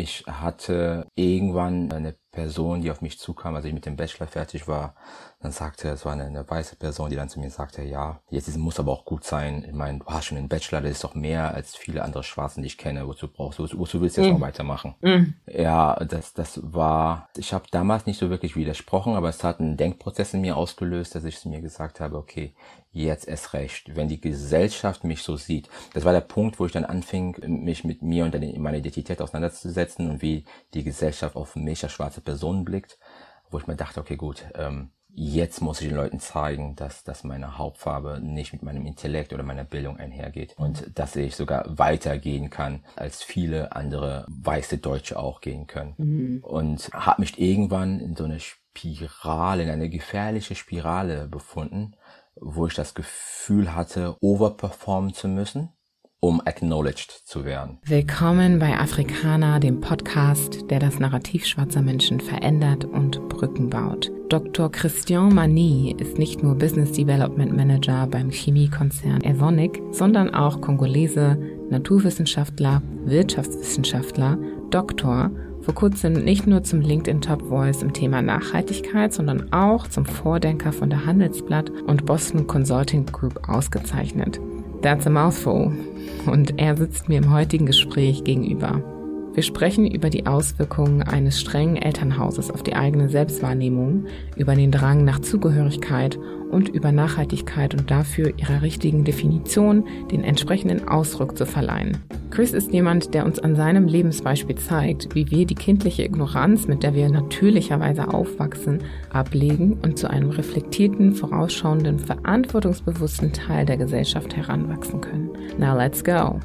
Ich hatte irgendwann eine Person, die auf mich zukam, als ich mit dem Bachelor fertig war, dann sagte es war eine, eine, weiße Person, die dann zu mir sagte, ja, jetzt muss aber auch gut sein. Ich meine, du hast schon einen Bachelor, das ist doch mehr als viele andere Schwarzen, die ich kenne. Wozu brauchst du, wozu willst du jetzt mm. noch weitermachen? Mm. Ja, das, das war, ich habe damals nicht so wirklich widersprochen, aber es hat einen Denkprozess in mir ausgelöst, dass ich mir gesagt habe, okay, jetzt erst recht, wenn die Gesellschaft mich so sieht. Das war der Punkt, wo ich dann anfing, mich mit mir und meiner Identität auseinanderzusetzen und wie die Gesellschaft auf mich als schwarze Person blickt, wo ich mir dachte, okay, gut, ähm, jetzt muss ich den Leuten zeigen, dass, dass meine Hauptfarbe nicht mit meinem Intellekt oder meiner Bildung einhergeht und dass ich sogar weitergehen kann, als viele andere weiße Deutsche auch gehen können. Mhm. Und habe mich irgendwann in so eine Spirale, in eine gefährliche Spirale befunden, wo ich das Gefühl hatte, overperformen zu müssen um acknowledged zu werden. Willkommen bei Afrikaner, dem Podcast, der das Narrativ schwarzer Menschen verändert und Brücken baut. Dr. Christian Mani ist nicht nur Business Development Manager beim Chemiekonzern Evonik, sondern auch Kongolese, Naturwissenschaftler, Wirtschaftswissenschaftler, Doktor vor kurzem nicht nur zum LinkedIn Top Voice im Thema Nachhaltigkeit, sondern auch zum Vordenker von der Handelsblatt und Boston Consulting Group ausgezeichnet. That's a mouthful. Und er sitzt mir im heutigen Gespräch gegenüber. Wir sprechen über die Auswirkungen eines strengen Elternhauses auf die eigene Selbstwahrnehmung, über den Drang nach Zugehörigkeit und über Nachhaltigkeit und dafür ihrer richtigen Definition den entsprechenden Ausdruck zu verleihen. Chris ist jemand, der uns an seinem Lebensbeispiel zeigt, wie wir die kindliche Ignoranz, mit der wir natürlicherweise aufwachsen, ablegen und zu einem reflektierten, vorausschauenden, verantwortungsbewussten Teil der Gesellschaft heranwachsen können. Now let's go!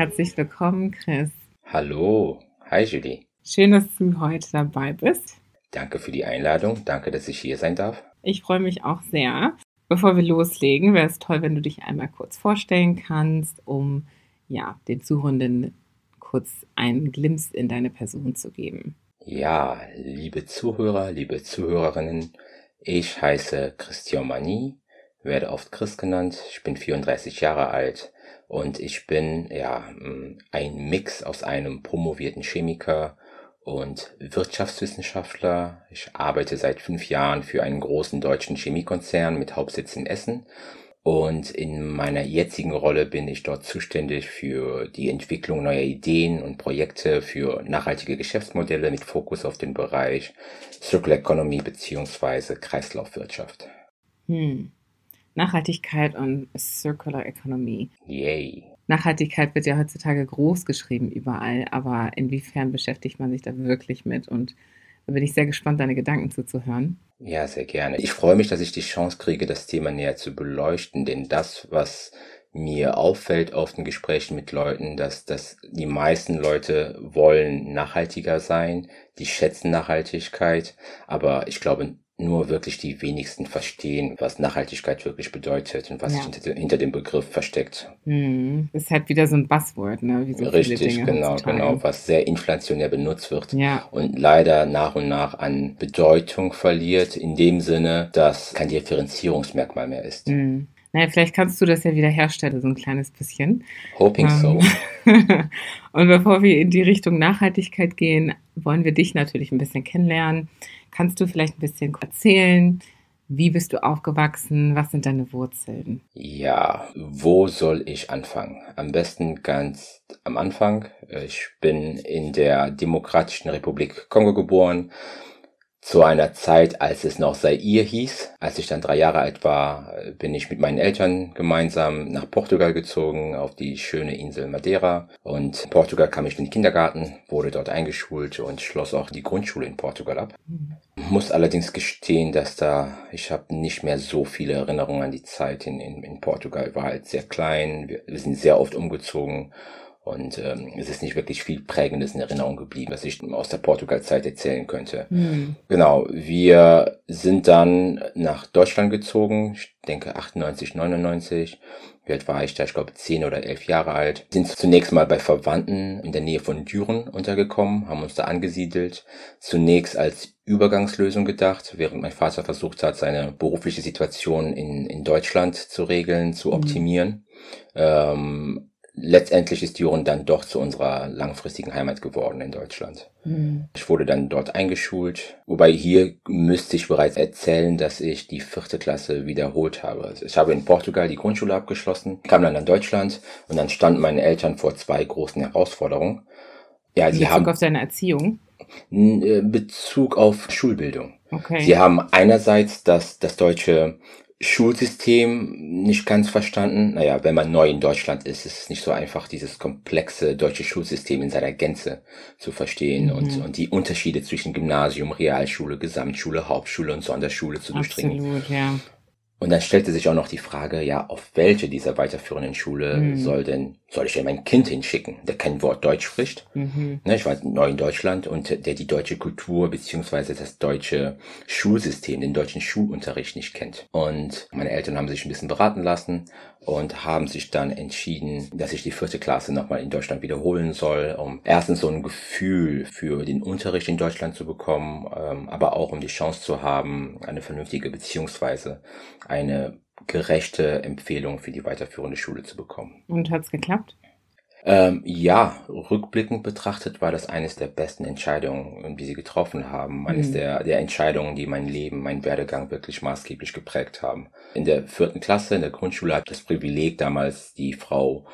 Herzlich willkommen, Chris. Hallo. Hi, Julie. Schön, dass du heute dabei bist. Danke für die Einladung. Danke, dass ich hier sein darf. Ich freue mich auch sehr. Bevor wir loslegen, wäre es toll, wenn du dich einmal kurz vorstellen kannst, um ja, den Zuhörenden kurz einen Glimps in deine Person zu geben. Ja, liebe Zuhörer, liebe Zuhörerinnen, ich heiße Christian Mani, werde oft Chris genannt, ich bin 34 Jahre alt, und ich bin ja ein Mix aus einem promovierten Chemiker und Wirtschaftswissenschaftler. Ich arbeite seit fünf Jahren für einen großen deutschen Chemiekonzern mit Hauptsitz in Essen. Und in meiner jetzigen Rolle bin ich dort zuständig für die Entwicklung neuer Ideen und Projekte für nachhaltige Geschäftsmodelle mit Fokus auf den Bereich Circular Economy beziehungsweise Kreislaufwirtschaft. Hm. Nachhaltigkeit und Circular Economy. Yay. Nachhaltigkeit wird ja heutzutage groß geschrieben überall, aber inwiefern beschäftigt man sich da wirklich mit? Und da bin ich sehr gespannt, deine Gedanken zuzuhören. Ja, sehr gerne. Ich freue mich, dass ich die Chance kriege, das Thema näher zu beleuchten, denn das, was mir auffällt auf den Gesprächen mit Leuten, dass, dass die meisten Leute wollen nachhaltiger sein, die schätzen Nachhaltigkeit, aber ich glaube, nur wirklich die wenigsten verstehen, was Nachhaltigkeit wirklich bedeutet und was ja. sich hinter, hinter, dem Begriff versteckt. Hm. Ist halt wieder so ein Buzzword, ne? Wie so Richtig, genau, genau, was sehr inflationär benutzt wird ja. und leider nach und nach an Bedeutung verliert, in dem Sinne, dass kein Differenzierungsmerkmal mehr ist. Hm. Naja, vielleicht kannst du das ja wieder herstellen, so ein kleines bisschen. Hoping ähm. so. und bevor wir in die Richtung Nachhaltigkeit gehen, wollen wir dich natürlich ein bisschen kennenlernen. Kannst du vielleicht ein bisschen erzählen, wie bist du aufgewachsen? Was sind deine Wurzeln? Ja, wo soll ich anfangen? Am besten ganz am Anfang. Ich bin in der Demokratischen Republik Kongo geboren zu einer Zeit, als es noch Zaire hieß. Als ich dann drei Jahre alt war, bin ich mit meinen Eltern gemeinsam nach Portugal gezogen, auf die schöne Insel Madeira. Und in Portugal kam ich in den Kindergarten, wurde dort eingeschult und schloss auch die Grundschule in Portugal ab. Mhm. Muss allerdings gestehen, dass da, ich habe nicht mehr so viele Erinnerungen an die Zeit in, in, in Portugal. War halt sehr klein, wir, wir sind sehr oft umgezogen Und ähm, es ist nicht wirklich viel Prägendes in Erinnerung geblieben, was ich aus der Portugal-Zeit erzählen könnte. Mhm. Genau, wir sind dann nach Deutschland gezogen, ich denke 98, 99. Wie alt war ich da? Ich glaube zehn oder elf Jahre alt. Sind zunächst mal bei Verwandten in der Nähe von Düren untergekommen, haben uns da angesiedelt. Zunächst als Übergangslösung gedacht, während mein Vater versucht hat, seine berufliche Situation in, in Deutschland zu regeln, zu mhm. optimieren. Mhm. Ähm, letztendlich ist Düren dann doch zu unserer langfristigen Heimat geworden in Deutschland. Mhm. Ich wurde dann dort eingeschult, wobei hier müsste ich bereits erzählen, dass ich die vierte Klasse wiederholt habe. Ich habe in Portugal die Grundschule abgeschlossen, kam dann nach Deutschland und dann standen meine Eltern vor zwei großen Herausforderungen. Ja, in sie Bezug haben auf deine Erziehung? Äh, Bezug auf Schulbildung. Okay. Sie haben einerseits das, das deutsche Schulsystem nicht ganz verstanden. Naja, wenn man neu in Deutschland ist, ist es nicht so einfach, dieses komplexe deutsche Schulsystem in seiner Gänze zu verstehen mhm. und, und die Unterschiede zwischen Gymnasium, Realschule, Gesamtschule, Hauptschule und Sonderschule zu durchdringen. Absolut, ja. Und dann stellte sich auch noch die Frage, ja, auf welche dieser weiterführenden Schule mhm. soll denn, soll ich denn mein Kind hinschicken, der kein Wort Deutsch spricht? Mhm. Ne, ich war neu in Deutschland und der die deutsche Kultur beziehungsweise das deutsche Schulsystem, den deutschen Schulunterricht nicht kennt. Und meine Eltern haben sich ein bisschen beraten lassen und haben sich dann entschieden, dass ich die vierte Klasse nochmal in Deutschland wiederholen soll, um erstens so ein Gefühl für den Unterricht in Deutschland zu bekommen, ähm, aber auch um die Chance zu haben, eine vernünftige beziehungsweise eine gerechte Empfehlung für die weiterführende Schule zu bekommen. Und hat's geklappt? Ähm, ja, rückblickend betrachtet war das eines der besten Entscheidungen, die sie getroffen haben. Eines mhm. der, der Entscheidungen, die mein Leben, mein Werdegang wirklich maßgeblich geprägt haben. In der vierten Klasse, in der Grundschule, hatte ich das Privileg, damals die Frau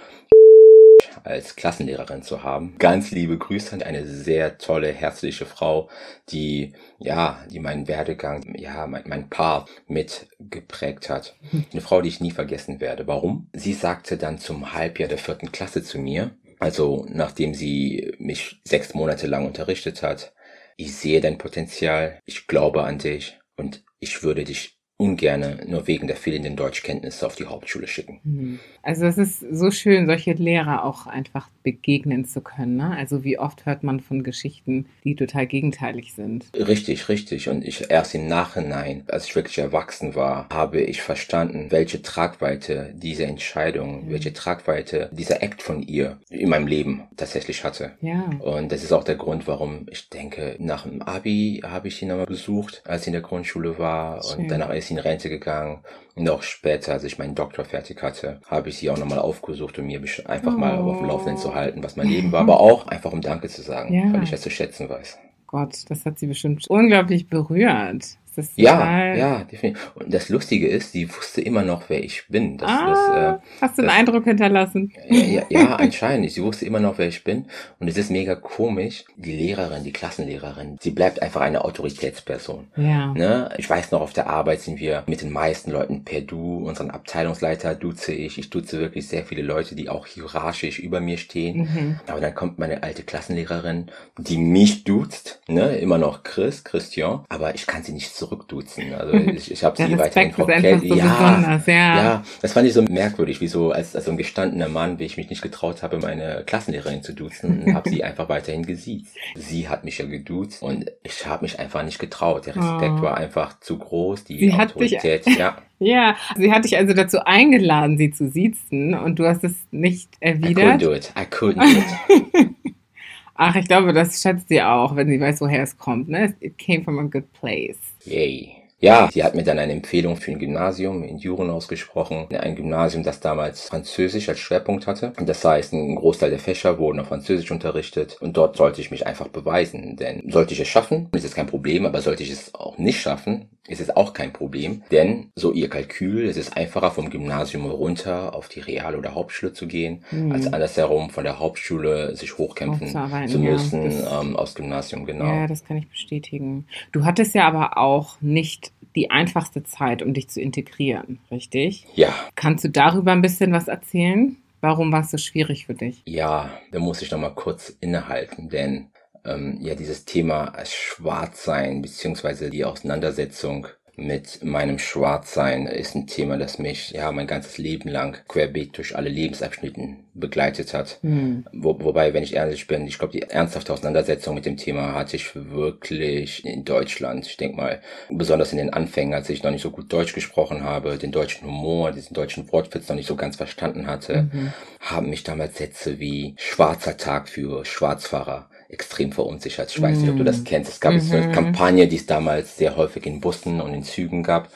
als Klassenlehrerin zu haben. Ganz liebe Grüße an eine sehr tolle, herzliche Frau, die, ja, die meinen Werdegang, ja, mein, mein Paar mit geprägt hat. Eine Frau, die ich nie vergessen werde. Warum? Sie sagte dann zum Halbjahr der vierten Klasse zu mir, also nachdem sie mich sechs Monate lang unterrichtet hat, ich sehe dein Potenzial, ich glaube an dich und ich würde dich ungerne nur wegen der fehlenden Deutschkenntnisse auf die Hauptschule schicken. Mhm. Also es ist so schön, solche Lehrer auch einfach begegnen zu können. Ne? Also wie oft hört man von Geschichten, die total gegenteilig sind. Richtig, richtig. Und ich erst im Nachhinein, als ich wirklich erwachsen war, habe ich verstanden, welche Tragweite diese Entscheidung, mhm. welche Tragweite dieser Act von ihr in meinem Leben tatsächlich hatte. Ja. Und das ist auch der Grund, warum ich denke, nach dem Abi habe ich sie nochmal besucht, als sie in der Grundschule war. Schön. Und danach ist ist in Rente gegangen. Und auch später, als ich meinen Doktor fertig hatte, habe ich sie auch nochmal aufgesucht, um mir einfach oh. mal auf dem Laufenden zu halten, was mein Leben war. Aber auch einfach um Danke zu sagen, ja. weil ich das zu schätzen weiß. Gott, das hat sie bestimmt unglaublich berührt das ja, ja, definitiv. Und das Lustige ist, sie wusste immer noch, wer ich bin. Das, ah, das, äh, hast du einen das, Eindruck hinterlassen? Ja, ja, ja, anscheinend. Sie wusste immer noch, wer ich bin. Und es ist mega komisch. Die Lehrerin, die Klassenlehrerin, sie bleibt einfach eine Autoritätsperson. Ja. Ne? Ich weiß noch, auf der Arbeit sind wir mit den meisten Leuten per Du. Unseren Abteilungsleiter duze ich. Ich duze wirklich sehr viele Leute, die auch hierarchisch über mir stehen. Mhm. Aber dann kommt meine alte Klassenlehrerin, die mich duzt. Ne? Immer noch Chris, Christian. Aber ich kann sie nicht so zurückduzen. Also ich, ich habe sie weiterhin Frau Kelly. So ja, ja, ja, das fand ich so merkwürdig, wie so als, als so ein gestandener Mann, wie ich mich nicht getraut habe, meine Klassenlehrerin zu duzen, habe sie einfach weiterhin gesiezt. Sie hat mich ja geduzt und ich habe mich einfach nicht getraut. Der Respekt oh. war einfach zu groß, die sie Autorität, dich, ja. Ja, sie hat dich also dazu eingeladen, sie zu siezen und du hast es nicht erwidert. I couldn't do it. I couldn't do it. Ach, ich glaube, das schätzt sie auch, wenn sie weiß, woher es kommt. Ne? It came from a good place. Yay. Ja, sie hat mir dann eine Empfehlung für ein Gymnasium in Düren ausgesprochen. Ein Gymnasium, das damals Französisch als Schwerpunkt hatte. Das heißt, ein Großteil der Fächer wurden auf Französisch unterrichtet. Und dort sollte ich mich einfach beweisen. Denn sollte ich es schaffen, ist es kein Problem. Aber sollte ich es auch nicht schaffen, ist es auch kein Problem. Denn, so ihr Kalkül, es ist einfacher vom Gymnasium runter auf die Real- oder Hauptschule zu gehen, mhm. als andersherum von der Hauptschule sich hochkämpfen zu müssen ja, ähm, aus Gymnasium, genau. Ja, das kann ich bestätigen. Du hattest ja aber auch nicht die einfachste Zeit, um dich zu integrieren, richtig? Ja. Kannst du darüber ein bisschen was erzählen? Warum war es so schwierig für dich? Ja, da muss ich noch mal kurz innehalten, denn ähm, ja, dieses Thema Schwarzsein beziehungsweise die Auseinandersetzung mit meinem Schwarzsein ist ein Thema, das mich ja mein ganzes Leben lang querbeet durch alle Lebensabschnitten begleitet hat. Mhm. Wo, wobei, wenn ich ehrlich bin, ich glaube, die ernsthafte Auseinandersetzung mit dem Thema hatte ich wirklich in Deutschland. Ich denke mal, besonders in den Anfängen, als ich noch nicht so gut Deutsch gesprochen habe, den deutschen Humor, diesen deutschen Wortwitz noch nicht so ganz verstanden hatte, mhm. haben mich damals Sätze wie schwarzer Tag für Schwarzfahrer extrem verunsichert. Ich weiß mm. nicht, ob du das mhm. kennst. Es gab mm -hmm. eine Kampagne, die es damals sehr häufig in Bussen und in Zügen gab.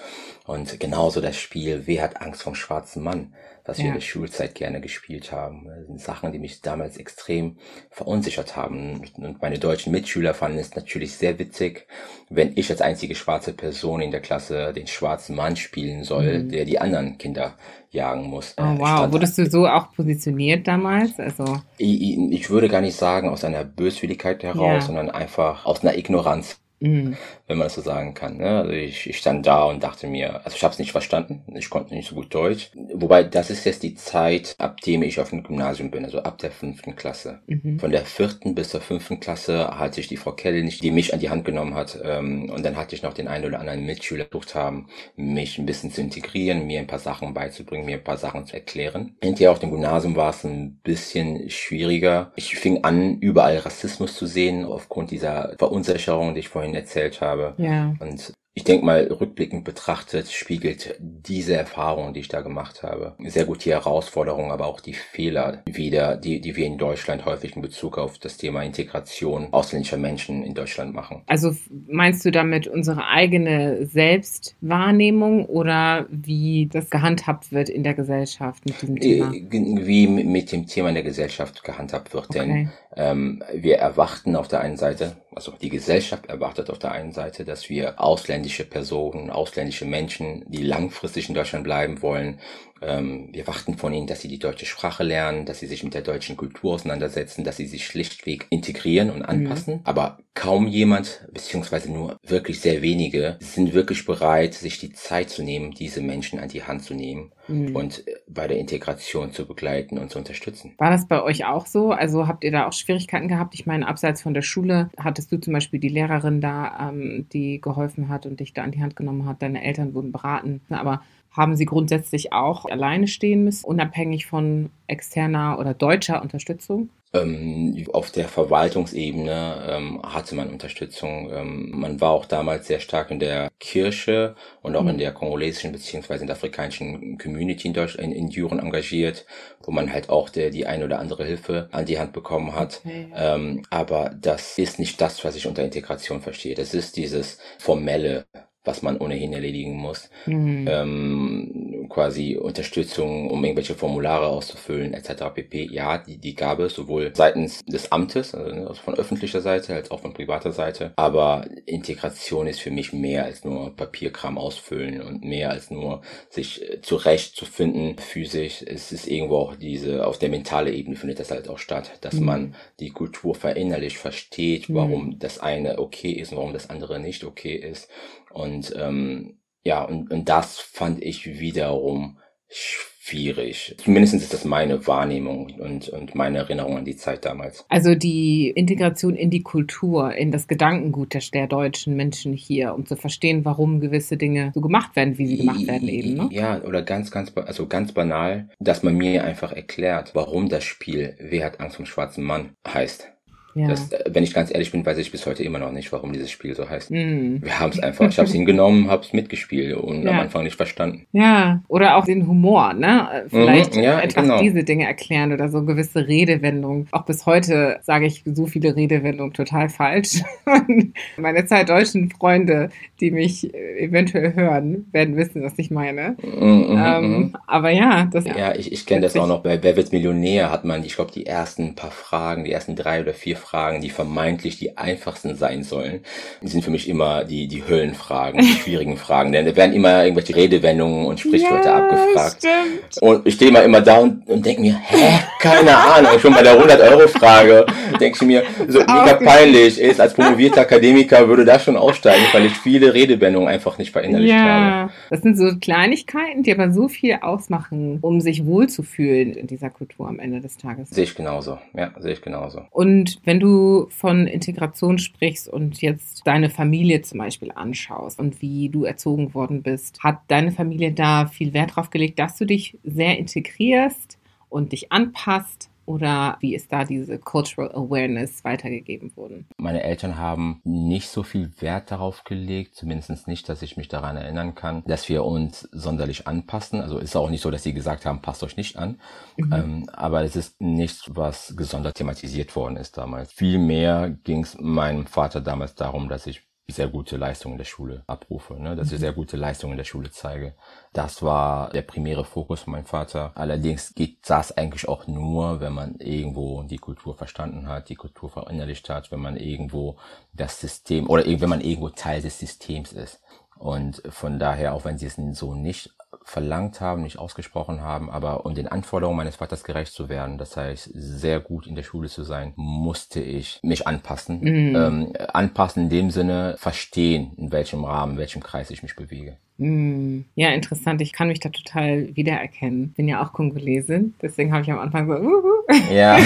Und genauso das Spiel, wer hat Angst vom schwarzen Mann? Was wir in der Schulzeit gerne gespielt haben. Das sind Sachen, die mich damals extrem verunsichert haben. Und meine deutschen Mitschüler fanden es natürlich sehr witzig, wenn ich als einzige schwarze Person in der Klasse den schwarzen Mann spielen soll, mhm. der die anderen Kinder jagen muss. Oh, wow, wurdest du so auch positioniert damals? Also ich, ich würde gar nicht sagen aus einer Böswilligkeit heraus, ja. sondern einfach aus einer Ignoranz. Mhm. Wenn man das so sagen kann. Ne? Also ich, ich stand da und dachte mir, also ich habe es nicht verstanden, ich konnte nicht so gut Deutsch. Wobei das ist jetzt die Zeit, ab dem ich auf dem Gymnasium bin, also ab der fünften Klasse. Mhm. Von der vierten bis zur fünften Klasse hatte ich die Frau Kelly nicht, die mich an die Hand genommen hat. Ähm, und dann hatte ich noch den einen oder anderen Mitschüler versucht haben, mich ein bisschen zu integrieren, mir ein paar Sachen beizubringen, mir ein paar Sachen zu erklären. Hinterher auf dem Gymnasium war es ein bisschen schwieriger. Ich fing an, überall Rassismus zu sehen, aufgrund dieser Verunsicherung, die ich vorhin erzählt habe. Ja. Und ich denke mal, rückblickend betrachtet spiegelt diese Erfahrung, die ich da gemacht habe, sehr gut die Herausforderungen, aber auch die Fehler wieder, die, die wir in Deutschland häufig in Bezug auf das Thema Integration ausländischer Menschen in Deutschland machen. Also meinst du damit unsere eigene Selbstwahrnehmung oder wie das gehandhabt wird in der Gesellschaft mit diesem Thema? Äh, wie mit dem Thema in der Gesellschaft gehandhabt wird. Okay. Denn ähm, wir erwarten auf der einen Seite, also die Gesellschaft erwartet auf der einen Seite, dass wir ausländische Personen, ausländische Menschen, die langfristig in Deutschland bleiben wollen, ähm, wir warten von ihnen, dass sie die deutsche Sprache lernen, dass sie sich mit der deutschen Kultur auseinandersetzen, dass sie sich schlichtweg integrieren und anpassen. Mhm. Aber kaum jemand, beziehungsweise nur wirklich sehr wenige, sind wirklich bereit, sich die Zeit zu nehmen, diese Menschen an die Hand zu nehmen mhm. und äh, bei der Integration zu begleiten und zu unterstützen. War das bei euch auch so? Also habt ihr da auch Schwierigkeiten gehabt? Ich meine, abseits von der Schule, hattest du zum Beispiel die Lehrerin da, ähm, die geholfen hat und dich da an die Hand genommen hat, deine Eltern wurden beraten, aber haben sie grundsätzlich auch alleine stehen müssen, unabhängig von externer oder deutscher Unterstützung? Ähm, auf der Verwaltungsebene ähm, hatte man Unterstützung. Ähm, man war auch damals sehr stark in der Kirche und auch mhm. in der kongolesischen beziehungsweise in der afrikanischen Community in, Deutsch, in, in Düren engagiert, wo man halt auch der, die eine oder andere Hilfe an die Hand bekommen hat. Okay. Ähm, aber das ist nicht das, was ich unter Integration verstehe. Das ist dieses formelle was man ohnehin erledigen muss. Mhm. Ähm, quasi Unterstützung, um irgendwelche Formulare auszufüllen, etc. pp. Ja, die, die gab es sowohl seitens des Amtes, also von öffentlicher Seite, als auch von privater Seite. Aber Integration ist für mich mehr als nur Papierkram ausfüllen und mehr als nur sich äh, zurechtzufinden physisch. Es ist irgendwo auch diese, auf der mentale Ebene findet das halt auch statt, dass mhm. man die Kultur verinnerlich versteht, warum mhm. das eine okay ist und warum das andere nicht okay ist und ähm, ja, und, und das fand ich wiederum schwierig. Zumindest ist das meine Wahrnehmung und, und meine Erinnerung an die Zeit damals. Also die Integration in die Kultur, in das Gedankengut der, der deutschen Menschen hier, um zu verstehen, warum gewisse Dinge so gemacht werden, wie sie gemacht werden eben. Ne? Ja, oder ganz, ganz, also ganz banal, dass man mir einfach erklärt, warum das Spiel Wer hat Angst vom schwarzen Mann heißt. Ja. Das, äh, wenn ich ganz ehrlich bin, weiß ich bis heute immer noch nicht, warum dieses Spiel so heißt. Mhm. Wir haben es einfach, ich habe es hingenommen, habe es mitgespielt und ja. am Anfang nicht verstanden. Ja, oder auch den Humor, ne? Vielleicht mhm, ja, einfach genau. diese Dinge erklären oder so gewisse Redewendungen. Auch bis heute sage ich so viele Redewendungen total falsch. Meine zeitdeutschen Freunde, die mich äh, eventuell hören, werden wissen, was ich meine. Mhm, ähm, mhm. aber ja, das Ja, ich, ich kenne das auch noch. Bei Wer wird Millionär hat man, ich glaube, die ersten paar Fragen, die ersten drei oder vier Fragen, die vermeintlich die einfachsten sein sollen, die sind für mich immer die, die Höllenfragen, die schwierigen Fragen. Denn da werden immer irgendwelche Redewendungen und Sprichwörter ja, abgefragt. Stimmt. Und ich stehe mal immer da und, und denke mir, hä, keine Ahnung. Schon bei der 100-Euro-Frage denke ich mir, so mega peinlich ist, als promovierter Akademiker würde das schon aussteigen, weil ich viele Redewendungen einfach nicht verinnerlicht ja, habe. Das sind so Kleinigkeiten, die aber so viel ausmachen, um sich wohlzufühlen in dieser Kultur am Ende des Tages. Sehe ich genauso. Ja, sehe ich genauso. Und Wenn du von Integration sprichst und jetzt deine Familie zum Beispiel anschaust und wie du erzogen worden bist, hat deine Familie da viel Wert drauf gelegt, dass du dich sehr integrierst und dich anpasst? Oder wie ist da diese Cultural Awareness weitergegeben worden? Meine Eltern haben nicht so viel Wert darauf gelegt, zumindest nicht, dass ich mich daran erinnern kann, dass wir uns sonderlich anpassen. Also ist auch nicht so, dass sie gesagt haben, passt euch nicht an. Mhm. Ähm, aber es ist nichts, was gesondert thematisiert worden ist damals. Vielmehr ging es meinem Vater damals darum, dass ich sehr gute Leistungen in der Schule abrufe, ne? dass ich mhm. sehr gute Leistungen in der Schule zeige. Das war der primäre Fokus von meinem Vater. Allerdings geht das eigentlich auch nur, wenn man irgendwo die Kultur verstanden hat, die Kultur verinnerlicht hat, wenn man irgendwo das System oder wenn man irgendwo Teil des Systems ist. Und von daher, auch wenn sie es so nicht verlangt haben, nicht ausgesprochen haben, aber um den Anforderungen meines Vaters gerecht zu werden, das heißt sehr gut in der Schule zu sein, musste ich mich anpassen. Mhm. Ähm, anpassen in dem Sinne, verstehen, in welchem Rahmen, in welchem Kreis ich mich bewege. Mm, ja, interessant. Ich kann mich da total wiedererkennen. Bin ja auch Kongolesin, deswegen habe ich am Anfang so uh, ja.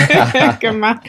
gemacht.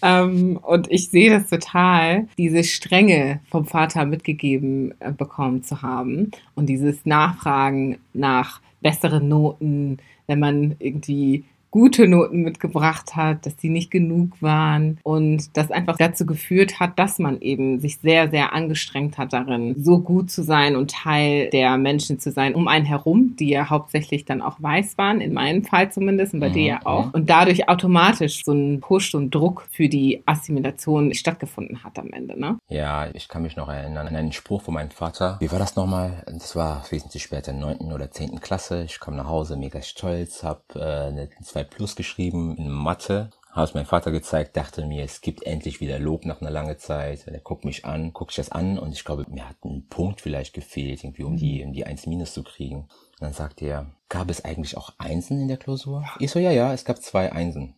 Ähm, und ich sehe das total, diese Strenge vom Vater mitgegeben äh, bekommen zu haben und dieses Nachfragen nach besseren Noten, wenn man irgendwie gute Noten mitgebracht hat, dass die nicht genug waren und das einfach dazu geführt hat, dass man eben sich sehr, sehr angestrengt hat darin, so gut zu sein und Teil der Menschen zu sein um einen herum, die ja hauptsächlich dann auch weiß waren, in meinem Fall zumindest und bei mhm. dir ja auch. Und dadurch automatisch so ein Push und Druck für die Assimilation stattgefunden hat am Ende, ne? Ja, ich kann mich noch erinnern an einen Spruch von meinem Vater. Wie war das nochmal? Das war wesentlich später in 9. oder 10. Klasse. Ich kam nach Hause, mega stolz, hab äh, eine zwei Plus geschrieben in Mathe. Habe es meinem Vater gezeigt, dachte mir, es gibt endlich wieder Lob nach einer langen Zeit. Er guckt mich an, guckt sich das an und ich glaube, mir hat ein Punkt vielleicht gefehlt, irgendwie um die, um die 1 minus zu kriegen. Und dann sagt er, gab es eigentlich auch Einsen in der Klausur? Ich so, ja, ja, es gab zwei Einsen.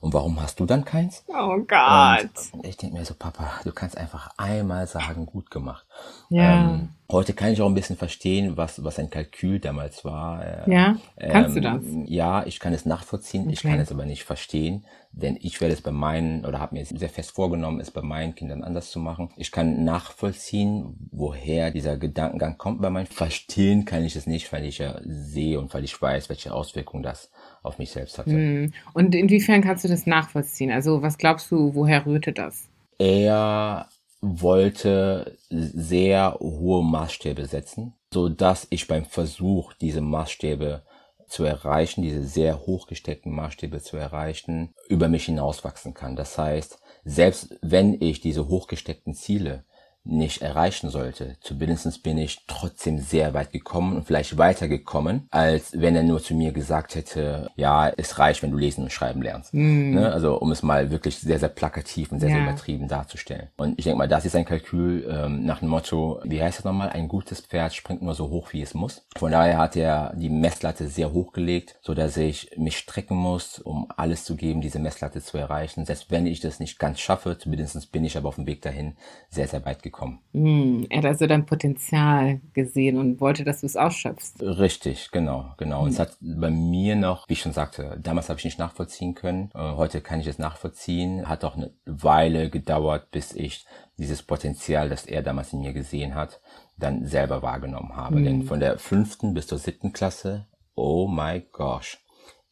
Und warum hast du dann keins? Oh Gott. Und ich denke mir so, Papa, du kannst einfach einmal sagen, gut gemacht. Ja. Ähm, heute kann ich auch ein bisschen verstehen, was, was ein Kalkül damals war. Äh, ja, kannst ähm, du das? Ja, ich kann es nachvollziehen, okay. ich kann es aber nicht verstehen, denn ich werde es bei meinen, oder habe mir sehr fest vorgenommen, es bei meinen Kindern anders zu machen. Ich kann nachvollziehen, woher dieser Gedankengang kommt bei meinen. Verstehen kann ich es nicht, weil ich ja sehe und weil ich weiß, welche Auswirkungen das auf mich selbst hatte. Hm. Und inwiefern kannst du das nachvollziehen? Also was glaubst du, woher rührte das? Er wollte sehr hohe Maßstäbe setzen, so dass ich beim Versuch, diese Maßstäbe zu erreichen, diese sehr hochgesteckten Maßstäbe zu erreichen, über mich hinauswachsen kann. Das heißt, selbst wenn ich diese hochgesteckten Ziele nicht erreichen sollte. Zumindest bin ich trotzdem sehr weit gekommen und vielleicht weiter gekommen, als wenn er nur zu mir gesagt hätte, ja, es reicht, wenn du lesen und schreiben lernst. Mm. Ne? Also um es mal wirklich sehr, sehr plakativ und sehr, ja. sehr übertrieben darzustellen. Und ich denke mal, das ist ein Kalkül ähm, nach dem Motto, wie heißt das nochmal, ein gutes Pferd springt nur so hoch, wie es muss. Von daher hat er die Messlatte sehr hoch gelegt, so dass ich mich strecken muss, um alles zu geben, diese Messlatte zu erreichen. Selbst wenn ich das nicht ganz schaffe, zumindest bin ich aber auf dem Weg dahin sehr, sehr weit gekommen gekommen. Mm, er hat also dein Potenzial gesehen und wollte, dass du es ausschöpfst. Richtig, genau, genau. Mm. Und es hat bei mir noch, wie ich schon sagte, damals habe ich nicht nachvollziehen können. Äh, heute kann ich es nachvollziehen. Hat auch eine Weile gedauert, bis ich dieses Potenzial, das er damals in mir gesehen hat, dann selber wahrgenommen habe. Mm. Denn von der fünften bis zur siebten Klasse, oh my gosh,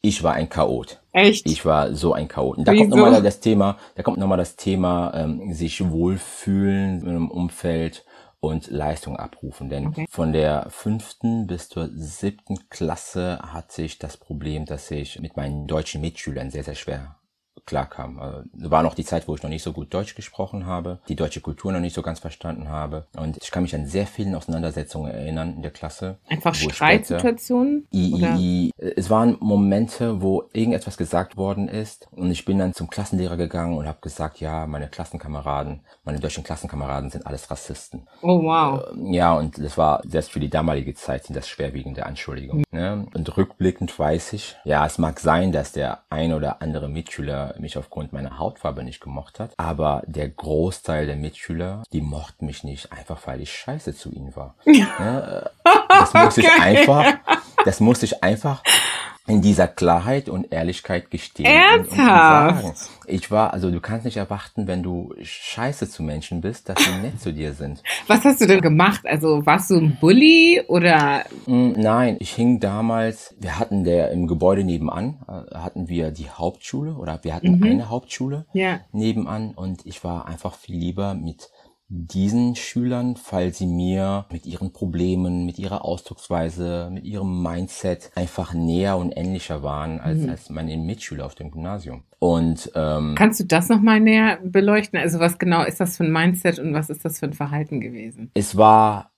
ich war ein Chaot. Echt? Ich war so ein Chaot. Und da Wieso? kommt nochmal das Thema, da kommt nochmal das Thema, ähm, sich wohlfühlen in einem Umfeld und Leistung abrufen. Denn okay. von der fünften bis zur siebten Klasse hatte ich das Problem, dass ich mit meinen deutschen Mitschülern sehr, sehr schwer klar kam. Also, war noch die Zeit, wo ich noch nicht so gut Deutsch gesprochen habe, die deutsche Kultur noch nicht so ganz verstanden habe. Und ich kann mich an sehr vielen Auseinandersetzungen erinnern in der Klasse. Einfach Streitsituationen? Es waren Momente, wo irgendetwas gesagt worden ist und ich bin dann zum Klassenlehrer gegangen und habe gesagt, ja, meine Klassenkameraden, meine deutschen Klassenkameraden sind alles Rassisten. Oh wow. Äh, ja, und das war selbst für die damalige Zeit sind das schwerwiegende Anschuldigungen. Mhm. Ne? Und rückblickend weiß ich, ja, es mag sein, dass der ein oder andere Mitschüler mich aufgrund meiner Hautfarbe nicht gemocht hat. Aber der Großteil der Mitschüler, die mochten mich nicht, einfach weil ich scheiße zu ihnen war. ja, äh, das musste okay. ich einfach, das musste ich einfach in dieser Klarheit und Ehrlichkeit gestehen. Ernsthaft? Und, und sagen. Ich war, also du kannst nicht erwarten, wenn du scheiße zu Menschen bist, dass sie nett zu dir sind. Was hast du denn gemacht? Also warst du ein Bully oder? Mm, Nein, ich hing damals, wir hatten der im Gebäude nebenan, äh, hatten wir die Hauptschule oder wir hatten Mhm. eine Hauptschule Ja. nebenan und ich war einfach viel lieber mit diesen Schülern, weil sie mir mit ihren Problemen, mit ihrer Ausdrucksweise, mit ihrem Mindset einfach näher und ähnlicher waren als, Mhm. als meine Mitschüler auf dem Gymnasium. Und ähm, Kannst du das nochmal näher beleuchten? Also was genau ist das für ein Mindset und was ist das für ein Verhalten gewesen? es war,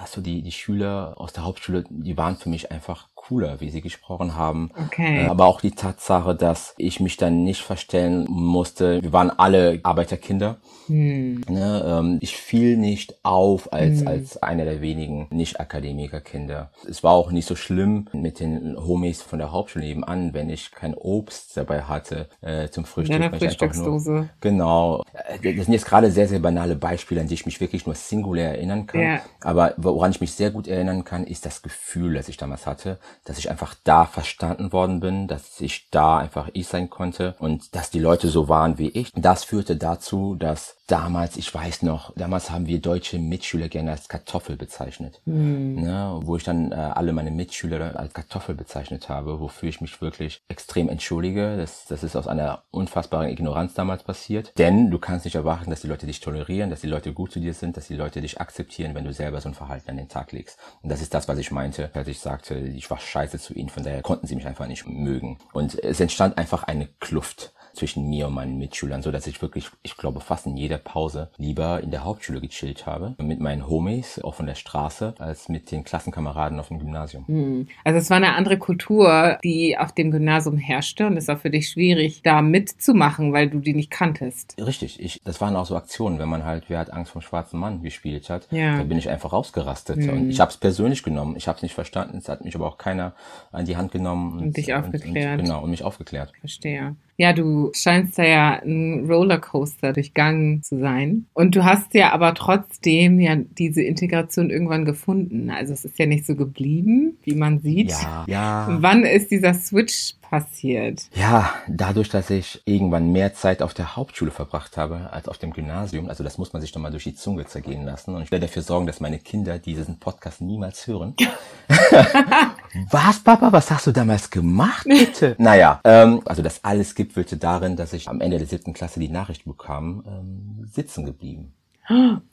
also die, die Schüler aus der Hauptschule, die waren für mich einfach cooler, wie sie gesprochen haben. Okay. Äh, Aber auch die Tatsache, dass ich mich dann nicht verstellen musste. Wir waren alle Arbeiterkinder. Hm. Ne? Ähm, ich fiel nicht auf als, Mhm. als einer der wenigen Nicht-Akademiker-Kinder. Es war auch nicht so schlimm mit den Homies von der Hauptschule nebenan, wenn ich kein Obst dabei hatte äh, zum Frühstück. Ich einfach nur- Frühstücksdose. Genau. Äh, Das sind jetzt gerade sehr, sehr banale Beispiele, an die ich mich wirklich nur singulär erinnern kann. Ja. Aber woran ich mich sehr gut erinnern kann, ist das Gefühl, das ich damals hatte, dass ich einfach da verstanden worden bin, dass ich da einfach ich sein konnte und dass die Leute so waren wie ich. Das führte dazu, dass damals, ich weiß noch, damals haben wir deutsche Mitschüler gerne als Kartoffel bezeichnet. Ne, wo ich dann äh, alle meine Mitschüler als Kartoffel bezeichnet habe, wofür ich mich wirklich extrem entschuldige. Das, das ist aus einer unfassbaren Ignoranz damals passiert. Denn du kannst nicht erwarten, dass die Leute dich tolerieren, dass die Leute gut zu dir sind, dass die Leute dich akzeptieren, wenn du selber so ein Verhalten an den Tag legst. Und das ist das, was ich meinte, als ich sagte, ich war scheiße zu ihnen, von daher konnten sie mich einfach nicht mögen. Und es entstand einfach eine Kluft zwischen mir und meinen Mitschülern, so dass ich wirklich, ich glaube, fast in jeder Pause lieber in der Hauptschule gechillt habe, mit meinen Homies, auch von der Straße, als mit den Klassenkameraden auf dem Gymnasium. Hm. Also es war eine andere Kultur, die auf dem Gymnasium herrschte und es war für dich schwierig, da mitzumachen, weil du die nicht kanntest. Richtig, ich, das waren auch so Aktionen, wenn man halt, wer hat Angst vom schwarzen Mann gespielt hat, Ja. da bin ich einfach rausgerastet. Mhm. Und ich habe es persönlich genommen, ich habe es nicht verstanden, es hat mich aber auch keiner an die Hand genommen. Und dich aufgeklärt. Und, genau, und mich aufgeklärt. Verstehe. Ja, du scheinst da ja ein Rollercoaster durchgangen zu sein. Und du hast ja aber trotzdem ja diese Integration irgendwann gefunden. Also es ist ja nicht so geblieben, wie man sieht. Ja, ja. Wann ist dieser Switch passiert? Ja, dadurch, dass ich irgendwann mehr Zeit auf der Hauptschule verbracht habe als auf dem Gymnasium, also das muss man sich doch mal durch die Zunge zergehen lassen. Und ich werde dafür sorgen, dass meine Kinder diesen Podcast niemals hören. Was, Papa? Was hast du damals gemacht, bitte? naja, ähm, also das alles gipfelte darin, dass ich am Ende der siebten Klasse die Nachricht bekam, ähm, sitzen geblieben.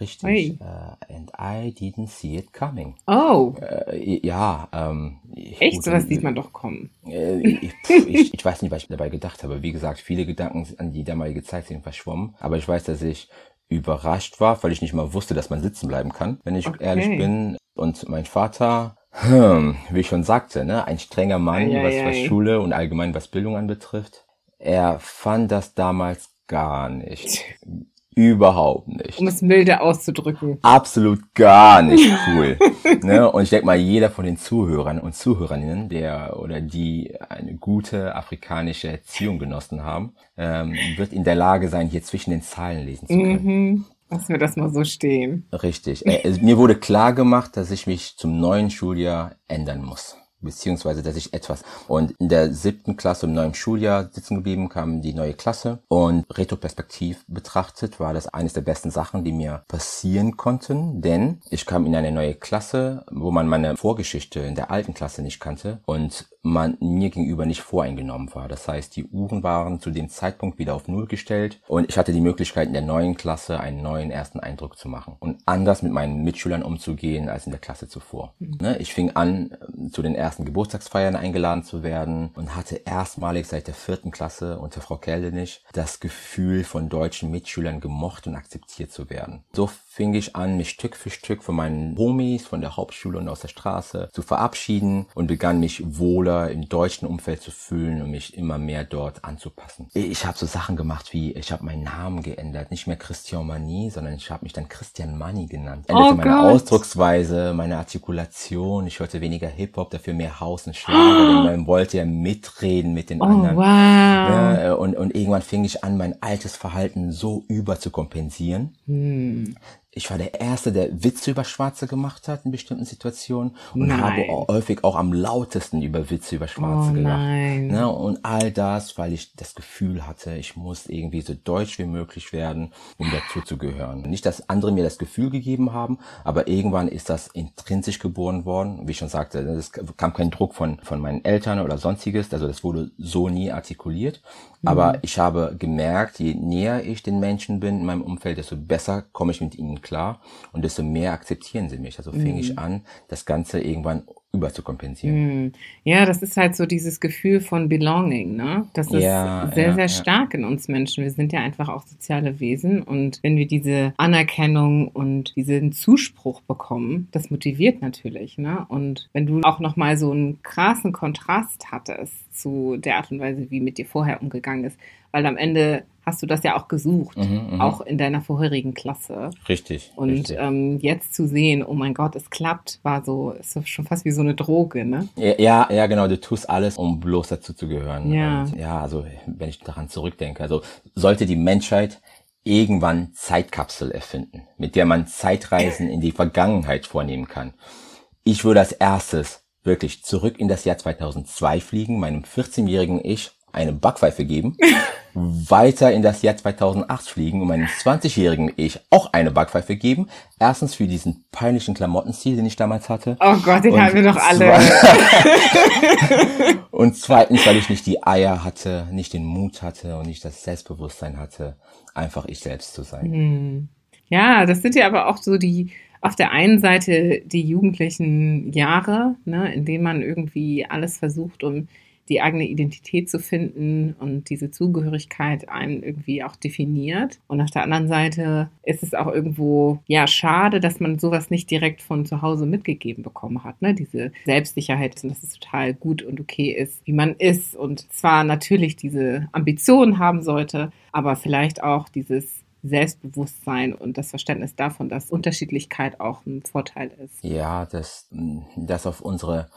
Richtig. Äh, and I didn't see it coming. Oh, Äh, ja, ähm. ich- echt? gut, Sowas äh, sieht man doch kommen. äh, ich, ich, ich weiß nicht, was ich dabei gedacht habe. Wie gesagt, viele Gedanken an die damalige Zeit sind verschwommen. Aber ich weiß, dass ich überrascht war, weil ich nicht mal wusste, dass man sitzen bleiben kann, wenn ich Okay. ehrlich bin. Und mein Vater, hm, wie ich schon sagte, ne, ein strenger Mann, Ei, ei, was, was ei. Schule und allgemein was Bildung anbetrifft. Er fand das damals gar nicht. Überhaupt nicht Um es milde auszudrücken. absolut gar nicht cool. ne? Und ich denke mal, jeder von den Zuhörern und Zuhörerinnen, der oder die eine gute afrikanische Erziehung genossen haben, ähm, wird in der Lage sein, hier zwischen den Zahlen lesen zu können. Mhm. Lassen wir das mal so stehen. Richtig. Äh, mir wurde klar gemacht, dass ich mich zum neuen Schuljahr ändern muss. Beziehungsweise, dass ich etwas. Und in der siebten Klasse im neuen Schuljahr sitzen geblieben, kam die neue Klasse. Und retroperspektiv betrachtet war das eines der besten Sachen, die mir passieren konnten. Denn ich kam in eine neue Klasse, wo man meine Vorgeschichte in der alten Klasse nicht kannte. Und man mir gegenüber nicht voreingenommen war. Das heißt, die Uhren waren zu dem Zeitpunkt wieder auf Null gestellt und ich hatte die Möglichkeit in der neuen Klasse einen neuen ersten Eindruck zu machen und anders mit meinen Mitschülern umzugehen als in der Klasse zuvor. Ne, Ich fing an, ähm, zu den ersten Geburtstagsfeiern eingeladen zu werden und hatte erstmalig seit der vierten Klasse unter Frau Keldenich das Gefühl, von deutschen Mitschülern gemocht und akzeptiert zu werden. So fing ich an, mich Stück für Stück von meinen Homies von der Hauptschule und aus der Straße zu verabschieden und begann mich wohler im deutschen Umfeld zu fühlen und mich immer mehr dort anzupassen. Ich habe so Sachen gemacht wie, ich habe meinen Namen geändert, nicht mehr Christian Mani, sondern ich habe mich dann Christian Mani genannt. Änderte Oh meine Gott. Ausdrucksweise, meine Artikulation, ich hörte weniger Hip-Hop, dafür mehr Haus und Schlager, denn man wollte ja mitreden mit den Oh, anderen. wow. Ja, und, und irgendwann fing ich an, mein altes Verhalten so über zu kompensieren. Hm. Ich war der Erste, der Witze über Schwarze gemacht hat in bestimmten Situationen und Nein. habe auch häufig auch am lautesten über Witze über Schwarze Oh gelacht. nein. Ne? Und all das, weil ich das Gefühl hatte, ich muss irgendwie so deutsch wie möglich werden, um dazu zu gehören. Nicht, dass andere mir das Gefühl gegeben haben, aber irgendwann ist das intrinsisch geboren worden. Wie ich schon sagte, es kam kein Druck von, von meinen Eltern oder sonstiges, also das wurde so nie artikuliert. Aber ich habe gemerkt, je näher ich den Menschen bin in meinem Umfeld, desto besser komme ich mit ihnen klar und desto mehr akzeptieren sie mich. Also fing ich an, das Ganze irgendwann überzukompensieren. Hm. Ja, das ist halt so dieses Gefühl von Belonging, ne? Das ist Ja, sehr, ja, sehr ja. stark in uns Menschen. Wir sind ja einfach auch soziale Wesen und wenn wir diese Anerkennung und diesen Zuspruch bekommen, das motiviert natürlich, ne? Und wenn du auch nochmal so einen krassen Kontrast hattest zu der Art und Weise, wie mit dir vorher umgegangen ist, weil am Ende hast du das ja auch gesucht, Mhm, mhm. auch in deiner vorherigen Klasse. Richtig. Und richtig. ähm, jetzt zu sehen, oh mein Gott, es klappt, war so, ist schon fast wie so eine Droge, ne? Ja, ja, ja, genau. Du tust alles, um bloß dazu zu gehören. Ja. Und ja, also wenn ich daran zurückdenke, also sollte die Menschheit irgendwann Zeitkapsel erfinden, mit der man Zeitreisen in die Vergangenheit vornehmen kann. Ich würde als erstes wirklich zurück in das Jahr 2002 fliegen, meinem 14-jährigen Ich eine Backpfeife geben, weiter in das Jahr 2008 fliegen und meinem 20-jährigen Ich auch eine Backpfeife geben. Erstens für diesen peinlichen Klamottenstil, den ich damals hatte. Oh Gott, den Und haben wir doch alle. und zweitens, weil ich nicht die Eier hatte, nicht den Mut hatte und nicht das Selbstbewusstsein hatte, einfach ich selbst zu sein. Hm. Ja, das sind ja aber auch so die, auf der einen Seite die jugendlichen Jahre, ne, in denen man irgendwie alles versucht, um die eigene Identität zu finden und diese Zugehörigkeit einen irgendwie auch definiert. Und auf der anderen Seite ist es auch irgendwo, ja, schade, dass man sowas nicht direkt von zu Hause mitgegeben bekommen hat, ne? Diese Selbstsicherheit dass es total gut und okay ist, wie man ist und zwar natürlich diese Ambitionen haben sollte, aber vielleicht auch dieses Selbstbewusstsein und das Verständnis davon, dass Unterschiedlichkeit auch ein Vorteil ist. Ja, das, das auf unsere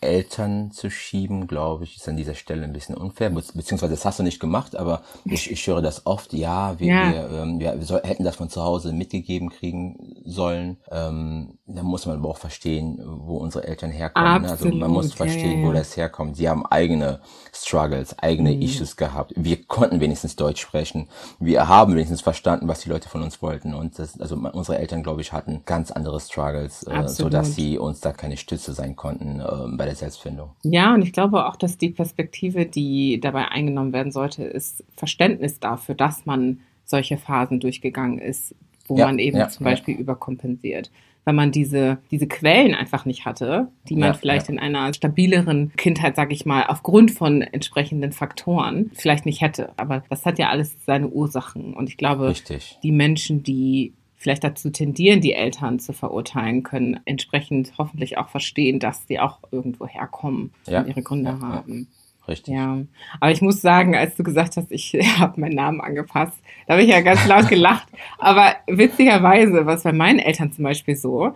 Eltern zu schieben, glaube ich, ist an dieser Stelle ein bisschen unfair. Be beziehungsweise das hast du nicht gemacht, aber ich, ich höre das oft. Ja, wir, Ja. wir, ähm, wir, wir soll, hätten das von zu Hause mitgegeben kriegen sollen. Ähm, da muss man aber auch verstehen, wo unsere Eltern herkommen. ne? Also man muss Absolut, ja, verstehen, ja, Mhm. ja. wo das herkommt. Sie haben eigene Struggles, eigene Issues gehabt. Wir konnten wenigstens Deutsch sprechen. Wir haben wenigstens verstanden, was die Leute von uns wollten. Und das, also unsere Eltern, glaube ich, hatten ganz andere Struggles, äh, so Absolut. dass sie uns da keine Stütze sein konnten ähm, bei der Selbstfindung. Ja, und ich glaube auch, dass die Perspektive, die dabei eingenommen werden sollte, ist Verständnis dafür, dass man solche Phasen durchgegangen ist, wo Ja, man eben ja, zum ja. Beispiel überkompensiert. Wenn man diese, diese Quellen einfach nicht hatte, die man Ja, vielleicht ja. in einer stabileren Kindheit, sag ich mal, aufgrund von entsprechenden Faktoren vielleicht nicht hätte. Aber das hat ja alles seine Ursachen. Und ich glaube, Richtig. die Menschen, die vielleicht dazu tendieren, die Eltern zu verurteilen, können entsprechend hoffentlich auch verstehen, dass die auch irgendwo herkommen Ja, und ihre Gründe ja, ja. haben. Richtig. Ja, aber ich muss sagen, als du gesagt hast, ich habe meinen Namen angepasst, da habe ich ja ganz laut gelacht. Aber witzigerweise, was bei meinen Eltern zum Beispiel so,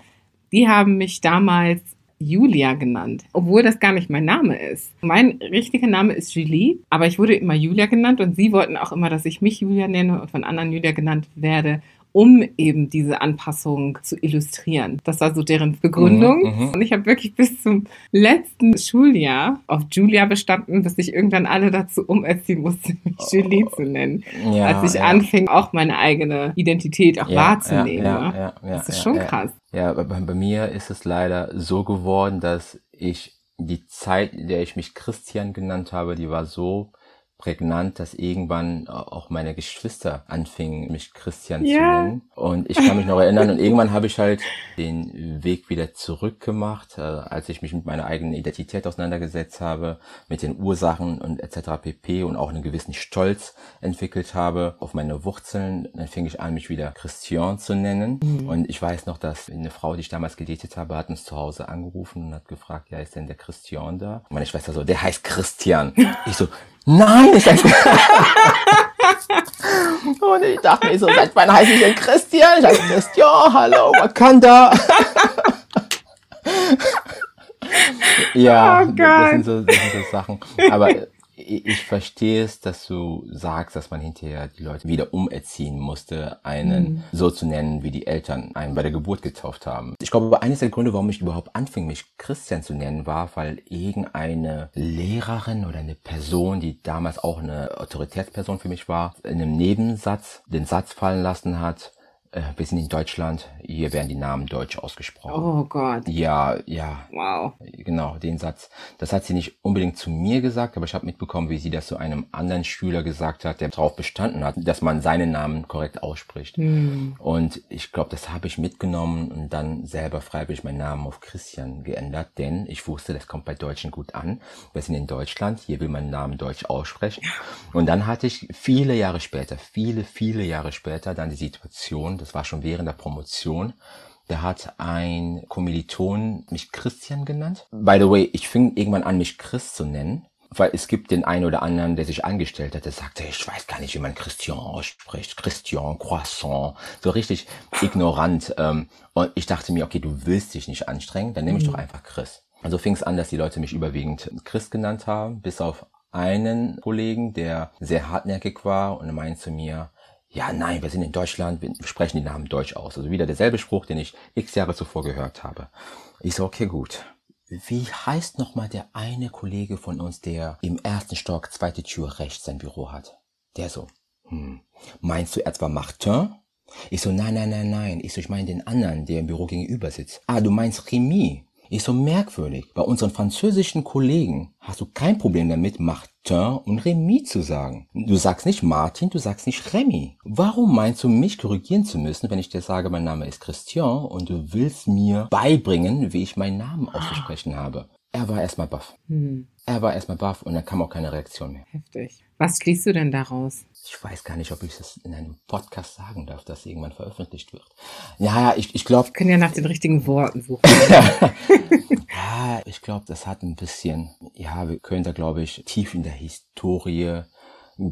die haben mich damals Julia genannt, obwohl das gar nicht mein Name ist. Mein richtiger Name ist Julie, aber ich wurde immer Julia genannt und sie wollten auch immer, dass ich mich Julia nenne und von anderen Julia genannt werde, um eben diese Anpassung zu illustrieren. Das war so deren Begründung. Mhm, mhm. Und ich habe wirklich bis zum letzten Schuljahr auf Julia bestanden, bis ich irgendwann alle dazu umerziehen musste, mich Julie zu nennen. Ja, als ich ja. anfing, auch meine eigene Identität auch Ja, wahrzunehmen. ne? das ist schon krass. Ja, bei, bei mir ist es leider so geworden, dass ich die Zeit, in der ich mich Christian genannt habe, die war so prägnant, dass irgendwann auch meine Geschwister anfingen, mich Christian Ja. zu nennen. Und ich kann mich noch erinnern, und irgendwann habe ich halt den Weg wieder zurückgemacht, äh, als ich mich mit meiner eigenen Identität auseinandergesetzt habe, mit den Ursachen und etc. pp. und auch einen gewissen Stolz entwickelt habe auf meine Wurzeln. Dann fing ich an, mich wieder Christian zu nennen. Und ich weiß noch, dass eine Frau, die ich damals gedatet habe, hat uns zu Hause angerufen und hat gefragt, ja, ist denn der Christian da? Und meine Schwester so, der heißt Christian. Ich so, nein, ist ein Und ich dachte mir so, seit wann heiße ich denn Christian? Ich heiße Christian, hallo, Wakanda. ja, Oh das sind, so, das sind so Sachen. Aber ich verstehe es, dass du sagst, dass man hinterher die Leute wieder umerziehen musste, einen mhm. so zu nennen, wie die Eltern einen bei der Geburt getauft haben. Ich glaube, eines der Gründe, warum ich überhaupt anfing, mich Christian zu nennen, war, weil irgendeine Lehrerin oder eine Person, die damals auch eine Autoritätsperson für mich war, in einem Nebensatz den Satz fallen lassen hat, wir sind in Deutschland, hier werden die Namen deutsch ausgesprochen. Oh Gott. Ja, ja. Wow. Genau, den Satz. Das hat sie nicht unbedingt zu mir gesagt, aber ich habe mitbekommen, wie sie das zu einem anderen Schüler gesagt hat, der darauf bestanden hat, dass man seinen Namen korrekt ausspricht. Hm. Und ich glaube, das habe ich mitgenommen und dann selber freiwillig meinen Namen auf Christian geändert, denn ich wusste, das kommt bei Deutschen gut an. Wir sind in Deutschland, hier will man Namen deutsch aussprechen. Und dann hatte ich viele Jahre später, viele, viele Jahre später dann die Situation, das war schon während der Promotion, da hat ein Kommiliton mich Christian genannt. By the way, ich fing irgendwann an, mich Chris zu nennen, weil es gibt den einen oder anderen, der sich angestellt hat, der sagte, ich weiß gar nicht, wie man Christian ausspricht. Christian, Croissant, so richtig ignorant. Ähm, und ich dachte mir, okay, du willst dich nicht anstrengen, dann nehme ich mhm. doch einfach Chris. Also fing es an, dass die Leute mich überwiegend Chris genannt haben, bis auf einen Kollegen, der sehr hartnäckig war und meinte zu mir, ja, nein, wir sind in Deutschland, wir sprechen die Namen deutsch aus. Also wieder derselbe Spruch, den ich x Jahre zuvor gehört habe. Ich so, okay, gut. Wie heißt nochmal der eine Kollege von uns, der im ersten Stock, zweite Tür rechts sein Büro hat? Der so, hm, meinst du etwa Martin? Ich so, nein, nein, nein, nein. Ich so, ich meine den anderen, der im Büro gegenüber sitzt. Ah, du meinst Remy. Ich so merkwürdig. Bei unseren französischen Kollegen hast du kein Problem damit, Martin und Remy zu sagen. Du sagst nicht Martin, du sagst nicht Remy. Warum meinst du, mich korrigieren zu müssen, wenn ich dir sage, mein Name ist Christian und du willst mir beibringen, wie ich meinen Namen auszusprechen habe? Er war erstmal baff. Hm. Er war erstmal baff und dann kam auch keine Reaktion mehr. Heftig. Was schließt du denn daraus? Ich weiß gar nicht, ob ich das in einem Podcast sagen darf, dass irgendwann veröffentlicht wird. Ja, ja, ich, ich glaube. Wir können ja nach den richtigen Worten suchen. ja, ich glaube, das hat ein bisschen, ja, wir können da, glaube ich, tief in der Historie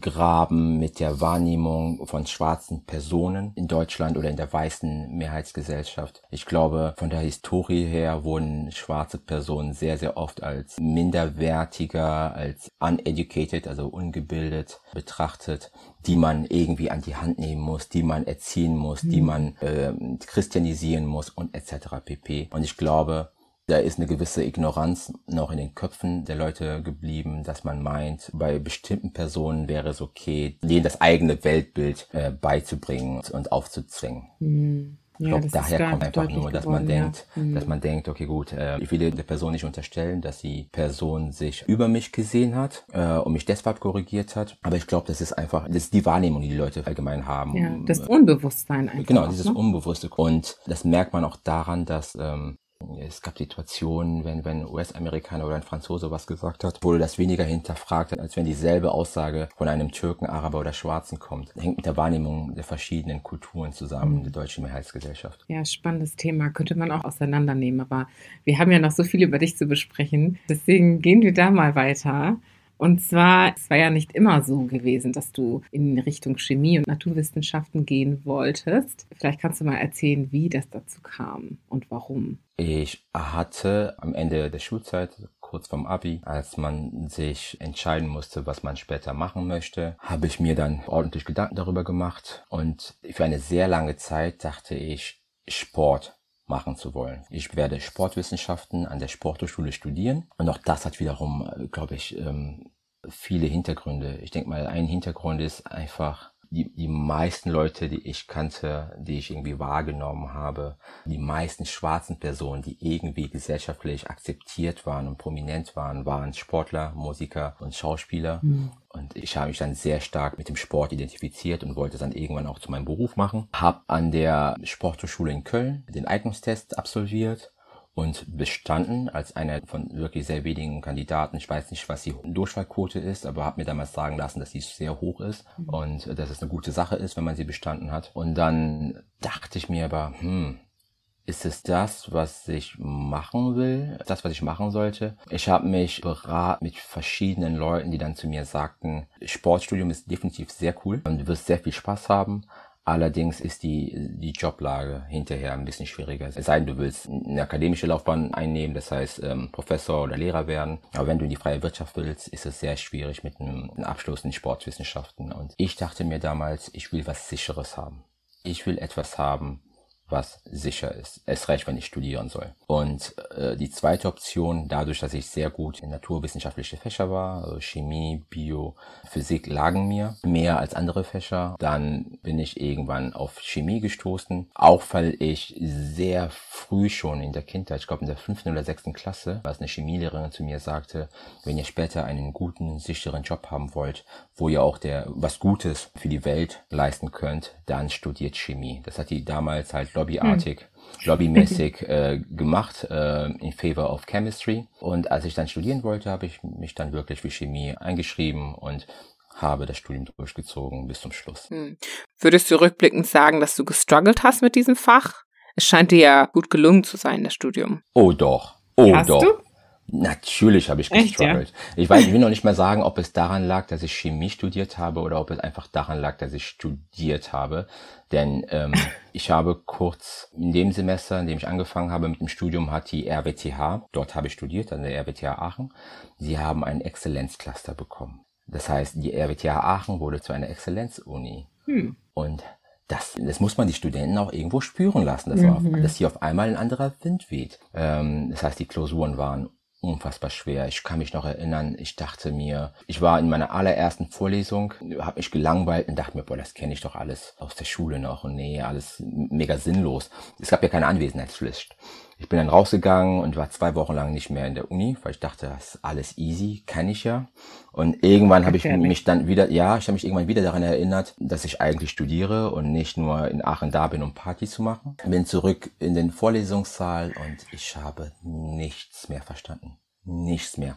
graben mit der Wahrnehmung von schwarzen Personen in Deutschland oder in der weißen Mehrheitsgesellschaft. Ich glaube, von der Historie her wurden schwarze Personen sehr, sehr oft als minderwertiger, als uneducated, also ungebildet betrachtet, die man irgendwie an die Hand nehmen muss, die man erziehen muss, mhm. die man äh, christianisieren muss und etc. pp. Und ich glaube, da ist eine gewisse Ignoranz noch in den Köpfen der Leute geblieben, dass man meint, bei bestimmten Personen wäre es okay, denen das eigene Weltbild äh, beizubringen und aufzuzwingen. Mhm. Ich ja, glaube, daher kommt einfach nur, dass geworden, man denkt, ja. mhm. dass man denkt, okay, gut, äh, ich will der Person nicht unterstellen, dass die Person sich über mich gesehen hat äh, und mich deshalb korrigiert hat. Aber ich glaube, das ist einfach, das ist die Wahrnehmung, die die Leute allgemein haben. Ja, das Unbewusstsein einfach. Genau, dieses ne? Unbewusste. Und das merkt man auch daran, dass ähm, es gab Situationen, wenn, wenn US-Amerikaner oder ein Franzose was gesagt hat, wurde das weniger hinterfragt, als wenn dieselbe Aussage von einem Türken, Araber oder Schwarzen kommt. Hängt mit der Wahrnehmung der verschiedenen Kulturen zusammen, der deutschen Mehrheitsgesellschaft. Ja, spannendes Thema. Könnte man auch auseinandernehmen, aber wir haben ja noch so viel über dich zu besprechen. Deswegen gehen wir da mal weiter. Und zwar, es war ja nicht immer so gewesen, dass du in Richtung Chemie und Naturwissenschaften gehen wolltest. Vielleicht kannst du mal erzählen, wie das dazu kam und warum. Ich hatte am Ende der Schulzeit, kurz vorm Abi, als man sich entscheiden musste, was man später machen möchte, habe ich mir dann ordentlich Gedanken darüber gemacht und für eine sehr lange Zeit dachte ich, Sport machen zu wollen. Ich werde Sportwissenschaften an der Sporthochschule studieren und auch das hat wiederum, äh, glaube ich, ähm, viele Hintergründe. Ich denke mal, ein Hintergrund ist einfach die, die meisten Leute, die ich kannte, die ich irgendwie wahrgenommen habe, die meisten schwarzen Personen, die irgendwie gesellschaftlich akzeptiert waren und prominent waren, waren Sportler, Musiker und Schauspieler. Mhm. Und ich habe mich dann sehr stark mit dem Sport identifiziert und wollte es dann irgendwann auch zu meinem Beruf machen. Hab an der Sporthochschule in Köln den Eignungstest absolviert und bestanden als einer von wirklich sehr wenigen Kandidaten. Ich weiß nicht, was die Durchfallquote ist, aber habe mir damals sagen lassen, dass sie sehr hoch ist mhm. und dass es eine gute Sache ist, wenn man sie bestanden hat. Und dann dachte ich mir aber, hm, ist es das, was ich machen will? Das, was ich machen sollte? Ich habe mich beraten mit verschiedenen Leuten, die dann zu mir sagten, Sportstudium ist definitiv sehr cool und du wirst sehr viel Spaß haben, Allerdings ist die, die Joblage hinterher ein bisschen schwieriger. Es sei denn, du willst eine akademische Laufbahn einnehmen, das heißt ähm, Professor oder Lehrer werden. Aber wenn du in die freie Wirtschaft willst, ist es sehr schwierig mit einem, einem Abschluss in Sportwissenschaften. Und ich dachte mir damals, ich will was Sicheres haben. Ich will etwas haben, was sicher ist. Es reicht, wenn ich studieren soll. Und äh, die zweite Option, dadurch, dass ich sehr gut in naturwissenschaftliche Fächer war, also Chemie, Bio, Physik lagen mir mehr als andere Fächer, dann bin ich irgendwann auf Chemie gestoßen, auch weil ich sehr früh schon in der Kindheit, ich glaube in der fünften oder sechsten Klasse, als eine Chemielehrerin zu mir sagte, wenn ihr später einen guten, sicheren Job haben wollt, wo ihr auch der was Gutes für die Welt leisten könnt, dann studiert Chemie. Das hat die damals halt lobbyartig, hm. lobbymäßig äh, gemacht äh, in favor of chemistry. Und als ich dann studieren wollte, habe ich mich dann wirklich für Chemie eingeschrieben und habe das Studium durchgezogen bis zum Schluss. Hm. Würdest du rückblickend sagen, dass du gestruggelt hast mit diesem Fach? Es scheint dir ja gut gelungen zu sein, das Studium. Oh doch. Oh hast doch. Du? Natürlich habe ich gestruggelt. ja? Ich weiß, ich will noch nicht mal sagen, ob es daran lag, dass ich Chemie studiert habe oder ob es einfach daran lag, dass ich studiert habe. Denn ähm, ich habe kurz in dem Semester, in dem ich angefangen habe mit dem Studium, hat die RWTH, dort habe ich studiert, an der RWTH Aachen, sie haben einen Exzellenzcluster bekommen. Das heißt, die RWTH Aachen wurde zu einer Exzellenzuni. Hm. Und das, das muss man die Studenten auch irgendwo spüren lassen, dass, mhm. dass hier auf einmal ein anderer Wind weht. Ähm, das heißt, die Klausuren waren unfassbar schwer. Ich kann mich noch erinnern, ich dachte mir, ich war in meiner allerersten Vorlesung, habe mich gelangweilt und dachte mir, boah, das kenne ich doch alles aus der Schule noch und nee, alles mega sinnlos. Es gab ja keine Anwesenheitspflicht. Ich bin dann rausgegangen und war zwei Wochen lang nicht mehr in der Uni, weil ich dachte, das ist alles easy, kann ich ja. Und irgendwann habe ich mich dann wieder, ja, ich habe mich irgendwann wieder daran erinnert, dass ich eigentlich studiere und nicht nur in Aachen da bin, um Party zu machen. Bin zurück in den Vorlesungssaal und ich habe nichts mehr verstanden. Nichts mehr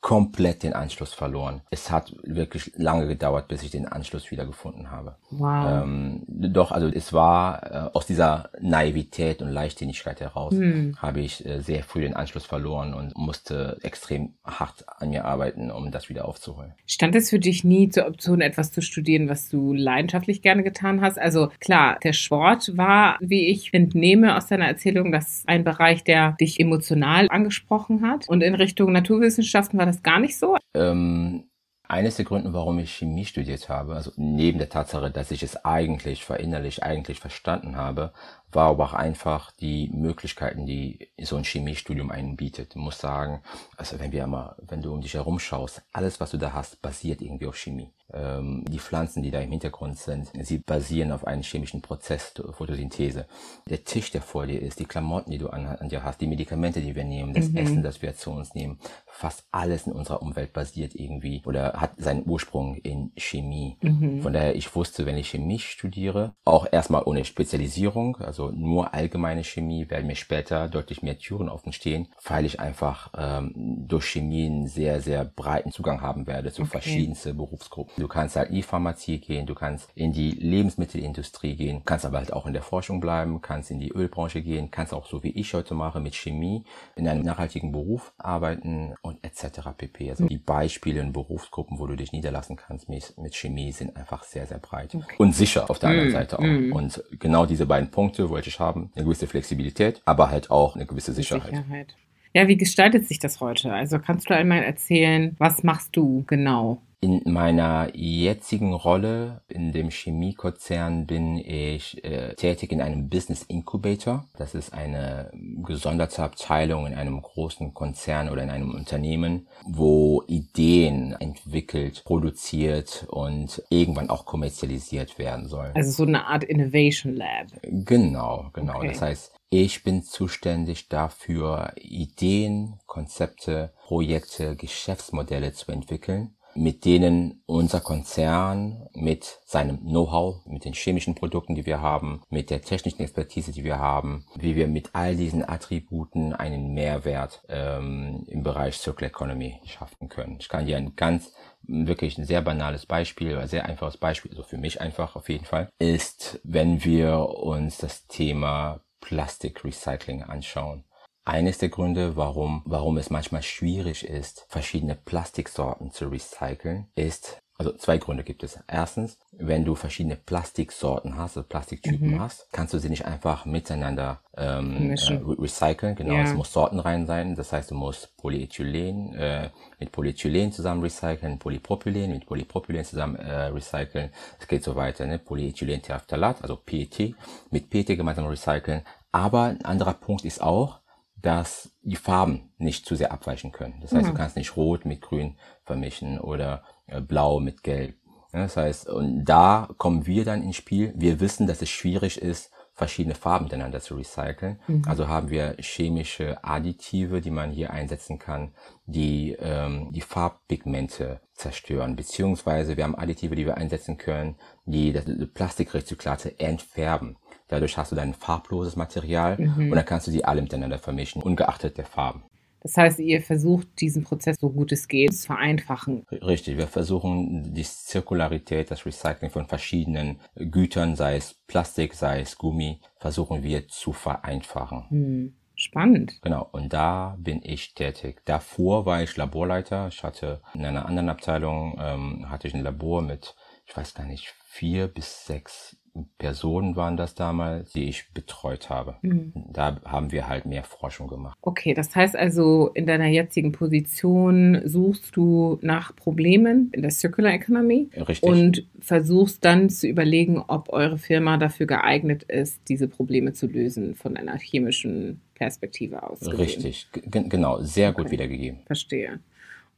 komplett den Anschluss verloren. Es hat wirklich lange gedauert, bis ich den Anschluss wieder gefunden habe. Wow. Ähm, doch, also es war äh, aus dieser Naivität und Leichtsinnigkeit heraus, hm. habe ich äh, sehr früh den Anschluss verloren und musste extrem hart an mir arbeiten, um das wieder aufzuholen. Stand es für dich nie zur Option, etwas zu studieren, was du leidenschaftlich gerne getan hast? Also klar, der Sport war, wie ich entnehme aus deiner Erzählung, das ein Bereich, der dich emotional angesprochen hat. Und in Richtung Naturwissenschaften war das das gar nicht so? Ähm, eines der Gründe, warum ich Chemie studiert habe, also neben der Tatsache, dass ich es eigentlich verinnerlich, eigentlich verstanden habe, war aber auch einfach die Möglichkeiten, die so ein Chemiestudium einen bietet. Ich muss sagen, also wenn wir immer, wenn du um dich herum schaust, alles, was du da hast, basiert irgendwie auf Chemie. Ähm, die Pflanzen, die da im Hintergrund sind, sie basieren auf einem chemischen Prozess, Photosynthese. Der Tisch, der vor dir ist, die Klamotten, die du an, an dir hast, die Medikamente, die wir nehmen, das mhm. Essen, das wir zu uns nehmen, fast alles in unserer Umwelt basiert irgendwie oder hat seinen Ursprung in Chemie. Mhm. Von daher, ich wusste, wenn ich Chemie studiere, auch erstmal ohne Spezialisierung, also nur allgemeine Chemie, werden mir später deutlich mehr Türen offen stehen, weil ich einfach ähm, durch Chemie einen sehr, sehr breiten Zugang haben werde zu okay. verschiedensten Berufsgruppen. Du kannst halt in die Pharmazie gehen, du kannst in die Lebensmittelindustrie gehen, kannst aber halt auch in der Forschung bleiben, kannst in die Ölbranche gehen, kannst auch so wie ich heute mache mit Chemie in einem nachhaltigen Beruf arbeiten und etc. pp. Also die Beispiele in Berufsgruppen, wo du dich niederlassen kannst mit, mit Chemie, sind einfach sehr, sehr breit okay. und sicher auf der anderen mm, Seite auch. Mm. Und genau diese beiden Punkte wollte ich haben, eine gewisse Flexibilität, aber halt auch eine gewisse Sicherheit. Sicherheit. Ja, wie gestaltet sich das heute? Also kannst du einmal erzählen, was machst du genau? In meiner jetzigen Rolle in dem Chemiekonzern bin ich äh, tätig in einem Business Incubator. Das ist eine gesonderte Abteilung in einem großen Konzern oder in einem Unternehmen, wo Ideen entwickelt, produziert und irgendwann auch kommerzialisiert werden sollen. Also so eine Art Innovation Lab. Genau, genau. Okay. Das heißt, ich bin zuständig dafür, Ideen, Konzepte, Projekte, Geschäftsmodelle zu entwickeln mit denen unser Konzern mit seinem Know-how, mit den chemischen Produkten, die wir haben, mit der technischen Expertise, die wir haben, wie wir mit all diesen Attributen einen Mehrwert ähm, im Bereich Circular Economy schaffen können. Ich kann dir ein ganz wirklich ein sehr banales Beispiel, ein sehr einfaches Beispiel, also für mich einfach auf jeden Fall, ist, wenn wir uns das Thema Plastikrecycling anschauen. Eines der Gründe, warum, warum es manchmal schwierig ist, verschiedene Plastiksorten zu recyceln, ist Also zwei Gründe gibt es. Erstens, wenn du verschiedene Plastiksorten hast, also Plastiktypen mhm. hast, kannst du sie nicht einfach miteinander ähm, äh, recyceln. Genau, ja. es muss Sorten rein sein. Das heißt, du musst Polyethylen äh, mit Polyethylen zusammen recyceln, Polypropylen mit Polypropylen zusammen äh, recyceln. Es geht so weiter, ne? Polyethylenterphthalat, also PET, mit PET gemeinsam recyceln. Aber ein anderer Punkt ist auch, dass die Farben nicht zu sehr abweichen können. Das heißt, mhm. du kannst nicht Rot mit Grün vermischen oder äh, Blau mit Gelb. Das heißt, und da kommen wir dann ins Spiel. Wir wissen, dass es schwierig ist, verschiedene Farben miteinander zu recyceln. Mhm. Also haben wir chemische Additive, die man hier einsetzen kann, die ähm, die Farbpigmente zerstören. Beziehungsweise wir haben Additive, die wir einsetzen können, die das Plastikrezyklate entfärben. Dadurch hast du dann farbloses Material mhm. und dann kannst du die alle miteinander vermischen, ungeachtet der Farben. Das heißt, ihr versucht diesen Prozess so gut es geht zu vereinfachen. Richtig, wir versuchen die Zirkularität, das Recycling von verschiedenen Gütern, sei es Plastik, sei es Gummi, versuchen wir zu vereinfachen. Hm. Spannend. Genau, und da bin ich tätig. Davor war ich Laborleiter. Ich hatte in einer anderen Abteilung, ähm, hatte ich ein Labor mit, ich weiß gar nicht, vier bis sechs Personen waren das damals, die ich betreut habe. Mhm. Da haben wir halt mehr Forschung gemacht. Okay, das heißt also, in deiner jetzigen Position suchst du nach Problemen in der Circular Economy Richtig. und versuchst dann zu überlegen, ob eure Firma dafür geeignet ist, diese Probleme zu lösen von einer chemischen Perspektive aus. Gesehen. Richtig, G genau, sehr okay. gut wiedergegeben. Verstehe.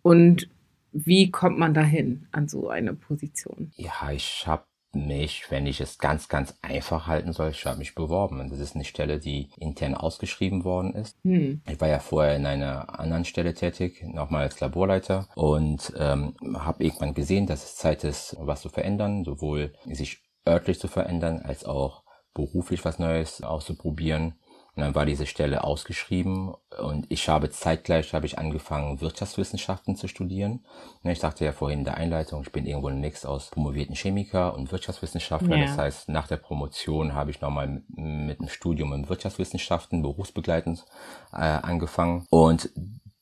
Und wie kommt man dahin an so eine Position? Ja, ich habe mich, wenn ich es ganz, ganz einfach halten soll, ich habe mich beworben. Und das ist eine Stelle, die intern ausgeschrieben worden ist. Hm. Ich war ja vorher in einer anderen Stelle tätig, nochmal als Laborleiter und ähm, habe irgendwann gesehen, dass es Zeit ist, was zu verändern, sowohl sich örtlich zu verändern, als auch beruflich was Neues auszuprobieren. Und dann war diese Stelle ausgeschrieben und ich habe zeitgleich habe ich angefangen Wirtschaftswissenschaften zu studieren. Ne, ich sagte ja vorhin in der Einleitung, ich bin irgendwo ein Mix aus promovierten Chemiker und Wirtschaftswissenschaftler. Ja. Das heißt, nach der Promotion habe ich nochmal mit einem Studium in Wirtschaftswissenschaften berufsbegleitend äh, angefangen und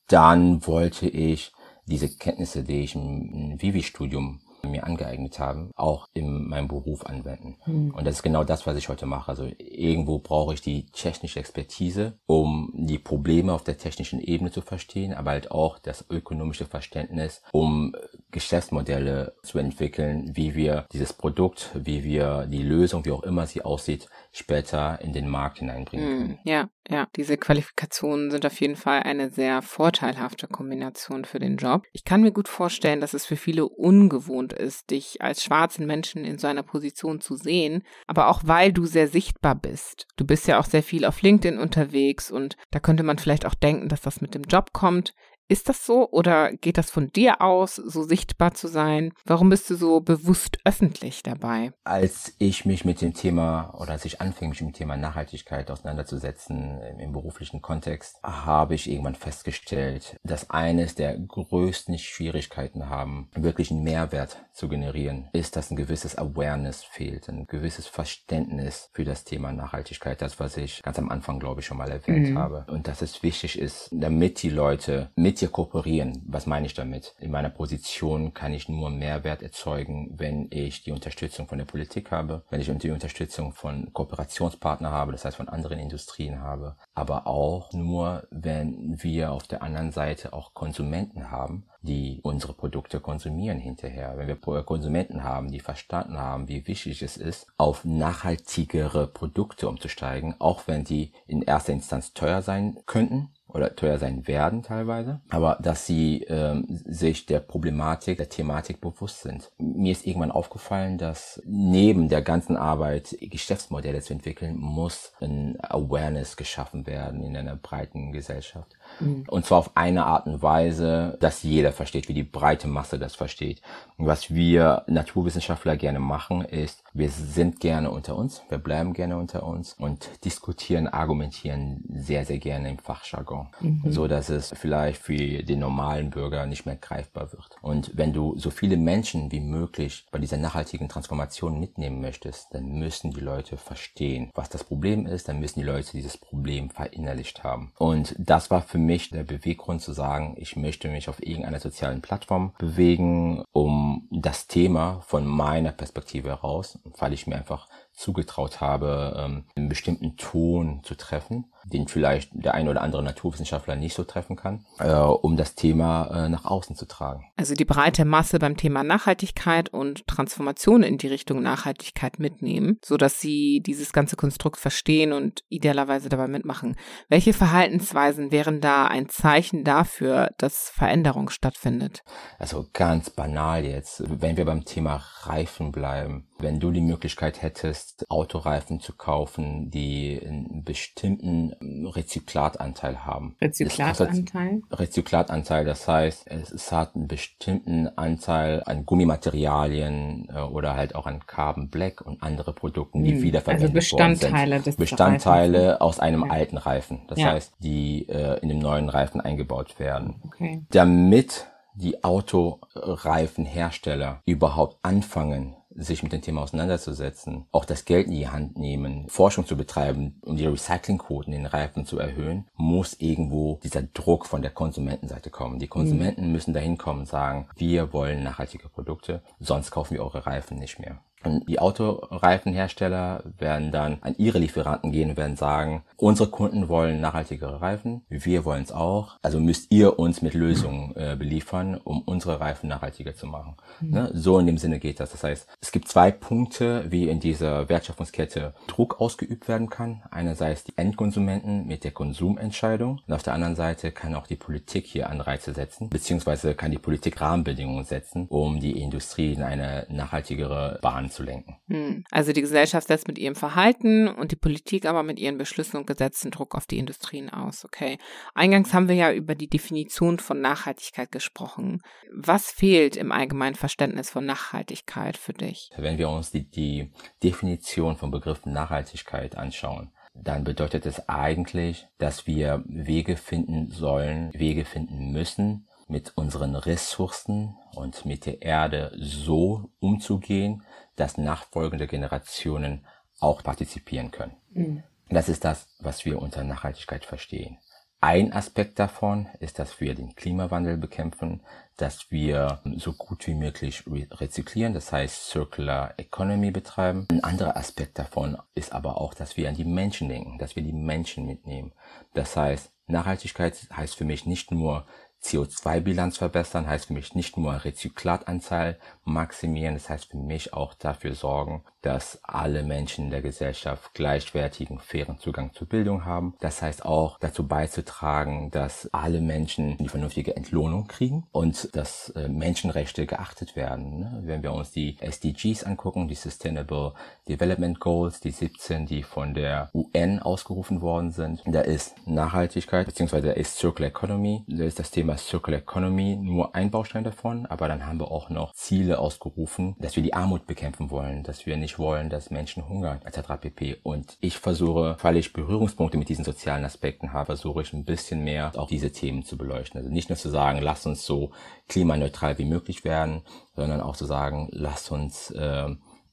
dann wollte ich diese Kenntnisse, die ich im Vivi-Studium mir angeeignet haben, auch in meinem Beruf anwenden. Mhm. Und das ist genau das, was ich heute mache. Also irgendwo brauche ich die technische Expertise, um die Probleme auf der technischen Ebene zu verstehen, aber halt auch das ökonomische Verständnis, um Geschäftsmodelle zu entwickeln, wie wir dieses Produkt, wie wir die Lösung, wie auch immer sie aussieht, später in den Markt hineinbringen hm, können. Ja, ja, diese Qualifikationen sind auf jeden Fall eine sehr vorteilhafte Kombination für den Job. Ich kann mir gut vorstellen, dass es für viele ungewohnt ist, dich als schwarzen Menschen in so einer Position zu sehen, aber auch weil du sehr sichtbar bist. Du bist ja auch sehr viel auf LinkedIn unterwegs und da könnte man vielleicht auch denken, dass das mit dem Job kommt. Ist das so oder geht das von dir aus, so sichtbar zu sein? Warum bist du so bewusst öffentlich dabei? Als ich mich mit dem Thema oder als ich anfing, mich mit dem Thema Nachhaltigkeit auseinanderzusetzen im beruflichen Kontext, habe ich irgendwann festgestellt, dass eines der größten Schwierigkeiten haben, wirklich einen Mehrwert zu generieren, ist, dass ein gewisses Awareness fehlt, ein gewisses Verständnis für das Thema Nachhaltigkeit, das, was ich ganz am Anfang, glaube ich, schon mal erwähnt mhm. habe. Und dass es wichtig ist, damit die Leute mit dir kooperieren. Was meine ich damit? In meiner Position kann ich nur Mehrwert erzeugen, wenn ich die Unterstützung von der Politik habe, wenn ich die Unterstützung von Kooperationspartnern habe, das heißt von anderen Industrien habe, aber auch nur, wenn wir auf der anderen Seite auch Konsumenten haben, die unsere Produkte konsumieren hinterher. Wenn wir Konsumenten haben, die verstanden haben, wie wichtig es ist, auf nachhaltigere Produkte umzusteigen, auch wenn die in erster Instanz teuer sein könnten, oder teuer sein werden teilweise, aber dass sie ähm, sich der Problematik, der Thematik bewusst sind. Mir ist irgendwann aufgefallen, dass neben der ganzen Arbeit, Geschäftsmodelle zu entwickeln, muss ein Awareness geschaffen werden in einer breiten Gesellschaft. Mhm. Und zwar auf eine Art und Weise, dass jeder versteht, wie die breite Masse das versteht. Und was wir Naturwissenschaftler gerne machen, ist, wir sind gerne unter uns, wir bleiben gerne unter uns und diskutieren, argumentieren sehr, sehr gerne im Fachjargon. mhm. so dass es vielleicht für den normalen Bürger nicht mehr greifbar wird. Und wenn du so viele Menschen wie möglich bei dieser nachhaltigen Transformation mitnehmen möchtest, dann müssen die Leute verstehen, was das Problem ist, dann müssen die Leute dieses Problem verinnerlicht haben. Und das war für mich der Beweggrund zu sagen, ich möchte mich auf irgendeiner sozialen Plattform bewegen, um das Thema von meiner Perspektive heraus, weil ich mir einfach zugetraut habe, ähm, einen bestimmten Ton zu treffen, den vielleicht der ein oder andere Naturwissenschaftler nicht so treffen kann, äh, um das Thema äh, nach außen zu tragen. Also die breite Masse beim Thema Nachhaltigkeit und Transformation in die Richtung Nachhaltigkeit mitnehmen, so dass sie dieses ganze Konstrukt verstehen und idealerweise dabei mitmachen. Welche Verhaltensweisen wären da ein Zeichen dafür, dass Veränderung stattfindet? Also ganz banal jetzt, wenn wir beim Thema Reifen bleiben, wenn du die Möglichkeit hättest, Autoreifen zu kaufen, die einen bestimmten Rezyklatanteil haben. Rezyklatanteil? Rezyklatanteil, das heißt, es, hat einen bestimmten Anteil an Gummimaterialien äh, oder halt auch an Carbon Black und andere Produkten, die hm, wiederverwendet also Bestandteile worden sind. Bestandteile aus einem ja. alten Reifen. Das ja. heißt, die äh, in dem neuen Reifen eingebaut werden. Okay. Damit die Autoreifenhersteller überhaupt anfangen, sich mit dem Thema auseinanderzusetzen, auch das Geld in die Hand nehmen, Forschung zu betreiben, um die Recyclingquoten in den Reifen zu erhöhen, muss irgendwo dieser Druck von der Konsumentenseite kommen. Die Konsumenten mhm. müssen dahin kommen und sagen, wir wollen nachhaltige Produkte, sonst kaufen wir eure Reifen nicht mehr. Und die Autoreifenhersteller werden dann an ihre Lieferanten gehen und werden sagen, unsere Kunden wollen nachhaltigere Reifen, wir wollen es auch, also müsst ihr uns mit Lösungen äh, beliefern, um unsere Reifen nachhaltiger zu machen. Mhm. Ne? So in dem Sinne geht das. Das heißt, es gibt zwei Punkte, wie in dieser Wertschöpfungskette Druck ausgeübt werden kann. Einerseits die Endkonsumenten mit der Konsumentscheidung und auf der anderen Seite kann auch die Politik hier Anreize setzen, beziehungsweise kann die Politik Rahmenbedingungen setzen, um die Industrie in eine nachhaltigere Bahn zu lenken. Hm. Also die Gesellschaft setzt mit ihrem Verhalten und die Politik aber mit ihren Beschlüssen und Gesetzen Druck auf die Industrien aus. Okay. Eingangs haben wir ja über die Definition von Nachhaltigkeit gesprochen. Was fehlt im allgemeinen Verständnis von Nachhaltigkeit für dich? Wenn wir uns die, die Definition vom Begriff Nachhaltigkeit anschauen, dann bedeutet es eigentlich, dass wir Wege finden sollen, Wege finden müssen, mit unseren Ressourcen und mit der Erde so umzugehen, dass nachfolgende Generationen auch partizipieren können. Mhm. Das ist das, was wir unter Nachhaltigkeit verstehen. Ein Aspekt davon ist, dass wir den Klimawandel bekämpfen, dass wir so gut wie möglich rezyklieren, das heißt Circular Economy betreiben. Ein anderer Aspekt davon ist aber auch, dass wir an die Menschen denken, dass wir die Menschen mitnehmen. Das heißt, Nachhaltigkeit heißt für mich nicht nur CO2-Bilanz verbessern heißt für mich nicht nur Rezyklatanzahl maximieren, das heißt für mich auch dafür sorgen, dass alle Menschen in der Gesellschaft gleichwertigen, fairen Zugang zur Bildung haben. Das heißt auch dazu beizutragen, dass alle Menschen die vernünftige Entlohnung kriegen und dass äh, Menschenrechte geachtet werden. Ne? Wenn wir uns die SDGs angucken, die Sustainable Development Goals, die 17, die von der UN ausgerufen worden sind, da ist Nachhaltigkeit da ist Circular Economy, da ist das Thema Circular Economy nur ein Baustein davon, aber dann haben wir auch noch Ziele ausgerufen, dass wir die Armut bekämpfen wollen, dass wir nicht wollen, dass Menschen hungern, etc. pp. Und ich versuche, weil ich Berührungspunkte mit diesen sozialen Aspekten habe, versuche ich ein bisschen mehr auch diese Themen zu beleuchten. Also nicht nur zu sagen, lass uns so klimaneutral wie möglich werden, sondern auch zu sagen, lass uns äh,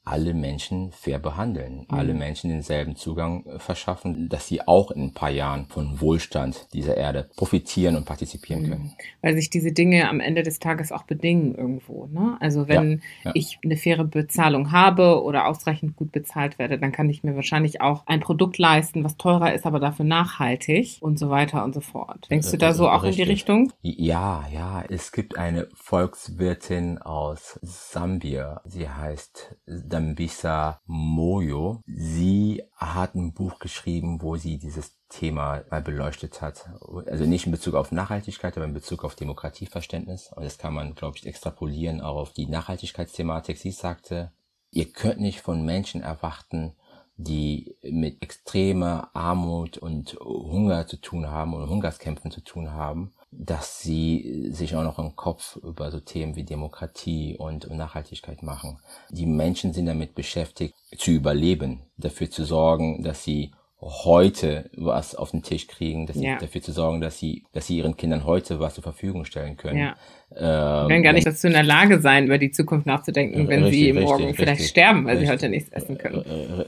alle Menschen fair behandeln, mhm. alle Menschen denselben Zugang äh, verschaffen, dass sie auch in ein paar Jahren von Wohlstand dieser Erde profitieren und partizipieren mhm. können. Weil sich diese Dinge am Ende des Tages auch bedingen irgendwo. Ne? Also wenn ja, ja. ich eine faire Bezahlung habe oder ausreichend gut bezahlt werde, dann kann ich mir wahrscheinlich auch ein Produkt leisten, was teurer ist, aber dafür nachhaltig und so weiter und so fort. Denkst du da so auch richtig. in die Richtung? Ja, ja. Es gibt eine Volkswirtin aus Sambia. Sie heißt Dambisa Moyo. Sie hat ein Buch geschrieben, wo sie dieses Thema mal beleuchtet hat. Also nicht in Bezug auf Nachhaltigkeit, aber in Bezug auf Demokratieverständnis. Und das kann man, glaube ich, extrapolieren auch auf die Nachhaltigkeitsthematik. Sie sagte, ihr könnt nicht von Menschen erwarten, die mit extremer Armut und Hunger zu tun haben und Hungerskämpfen zu tun haben, dass sie sich auch noch im Kopf über so Themen wie Demokratie und Nachhaltigkeit machen. Die Menschen sind damit beschäftigt, zu überleben, dafür zu sorgen, dass sie heute was auf den Tisch kriegen, dass Ja. sie dafür zu sorgen, dass sie, dass sie ihren Kindern heute was zur Verfügung stellen können. Ja. Ähm, können gar nicht dazu in der Lage sein, über die Zukunft nachzudenken, wenn Richtig, sie richtig, morgen vielleicht richtig. sterben, weil sie Richtig. heute nichts essen können.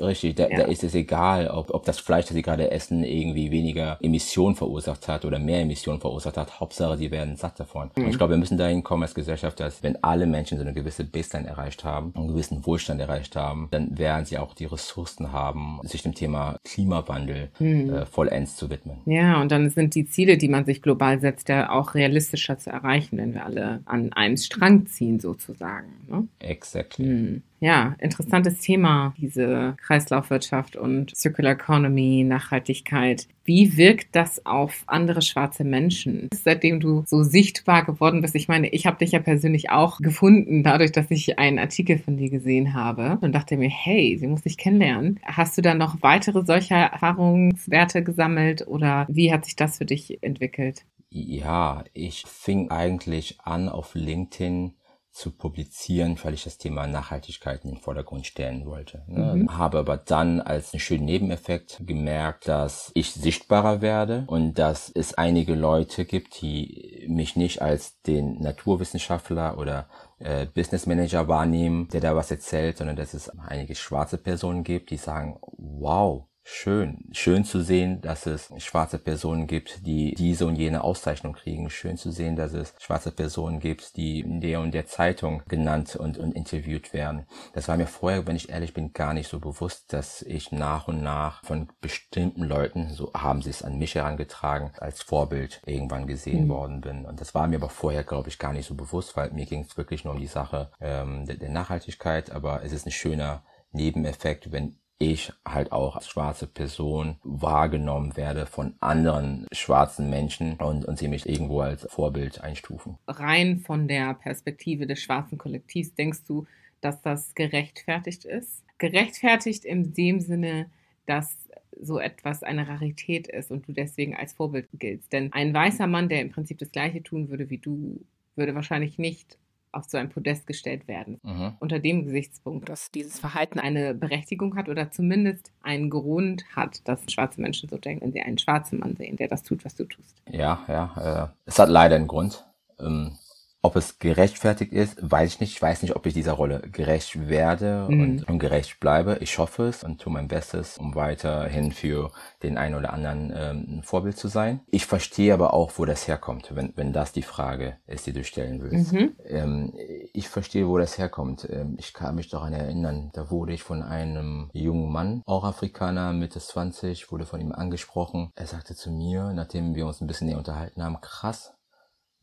Richtig, da, Ja. da ist es egal, ob, ob das Fleisch, das sie gerade essen, irgendwie weniger Emissionen verursacht hat oder mehr Emissionen verursacht hat. Hauptsache, sie werden satt davon. Und Mhm. ich glaube, wir müssen dahin kommen als Gesellschaft, dass wenn alle Menschen so eine gewisse Baseline erreicht haben, einen gewissen Wohlstand erreicht haben, dann werden sie auch die Ressourcen haben, sich dem Thema Klimawandel Mhm. äh, vollends zu widmen. Ja, und dann sind die Ziele, die man sich global setzt, ja auch realistischer zu erreichen, wenn wir alle an einem Strang ziehen, sozusagen. Ne? Exactly. Hm. Ja, interessantes Thema, diese Kreislaufwirtschaft und Circular Economy, Nachhaltigkeit. Wie wirkt das auf andere schwarze Menschen, seitdem du so sichtbar geworden bist? Ich meine, ich habe dich ja persönlich auch gefunden, dadurch, dass ich einen Artikel von dir gesehen habe und dachte mir, hey, sie muss dich kennenlernen. Hast du dann noch weitere solcher Erfahrungswerte gesammelt oder wie hat sich das für dich entwickelt? Ja, ich fing eigentlich an, auf LinkedIn zu publizieren, weil ich das Thema Nachhaltigkeit in den Vordergrund stellen wollte. Ne? Habe aber dann als einen schönen Nebeneffekt gemerkt, dass ich sichtbarer werde und dass es einige Leute gibt, die mich nicht als den Naturwissenschaftler oder äh, Business Manager wahrnehmen, der da was erzählt, sondern dass es einige schwarze Personen gibt, die sagen, wow, Schön. Schön zu sehen, dass es schwarze Personen gibt, die diese und jene Auszeichnung kriegen. Schön zu sehen, dass es schwarze Personen gibt, die in der und der Zeitung genannt und, und interviewt werden. Das war mir vorher, wenn ich ehrlich bin, gar nicht so bewusst, dass ich nach und nach von bestimmten Leuten, so haben sie es an mich herangetragen, als Vorbild irgendwann gesehen worden bin. Und das war mir aber vorher, glaube ich, gar nicht so bewusst, weil mir ging es wirklich nur um die Sache ähm, der, der Nachhaltigkeit. Aber es ist ein schöner Nebeneffekt, wenn ich halt auch als schwarze Person wahrgenommen werde von anderen schwarzen Menschen und, und sie mich irgendwo als Vorbild einstufen. rein von der Perspektive des schwarzen Kollektivs denkst du, dass das gerechtfertigt ist? Gerechtfertigt in dem Sinne, dass so etwas eine Rarität ist und du deswegen als Vorbild giltst. Denn ein weißer Mann, der im Prinzip das Gleiche tun würde wie du, würde wahrscheinlich nicht auf so ein Podest gestellt werden. Mhm. Unter dem Gesichtspunkt, dass dieses Verhalten eine Berechtigung hat oder zumindest einen Grund hat, dass schwarze Menschen so denken, wenn sie einen schwarzen Mann sehen, der das tut, was du tust. Ja, ja, äh, es hat leider einen Grund. Ähm, ob es gerechtfertigt ist, weiß ich nicht. Ich weiß nicht, ob ich dieser Rolle gerecht werde Mhm. und, und gerecht bleibe. Ich hoffe es und tue mein Bestes, um weiterhin für den einen oder anderen ähm, ein Vorbild zu sein. Ich verstehe aber auch, wo das herkommt, wenn, wenn das die Frage ist, die du stellen willst. Mhm. Ähm, ich verstehe, wo das herkommt. Ähm, ich kann mich daran erinnern, da wurde ich von einem jungen Mann, auch Afrikaner, Mitte 20, wurde von ihm angesprochen. Er sagte zu mir, nachdem wir uns ein bisschen näher unterhalten haben, krass,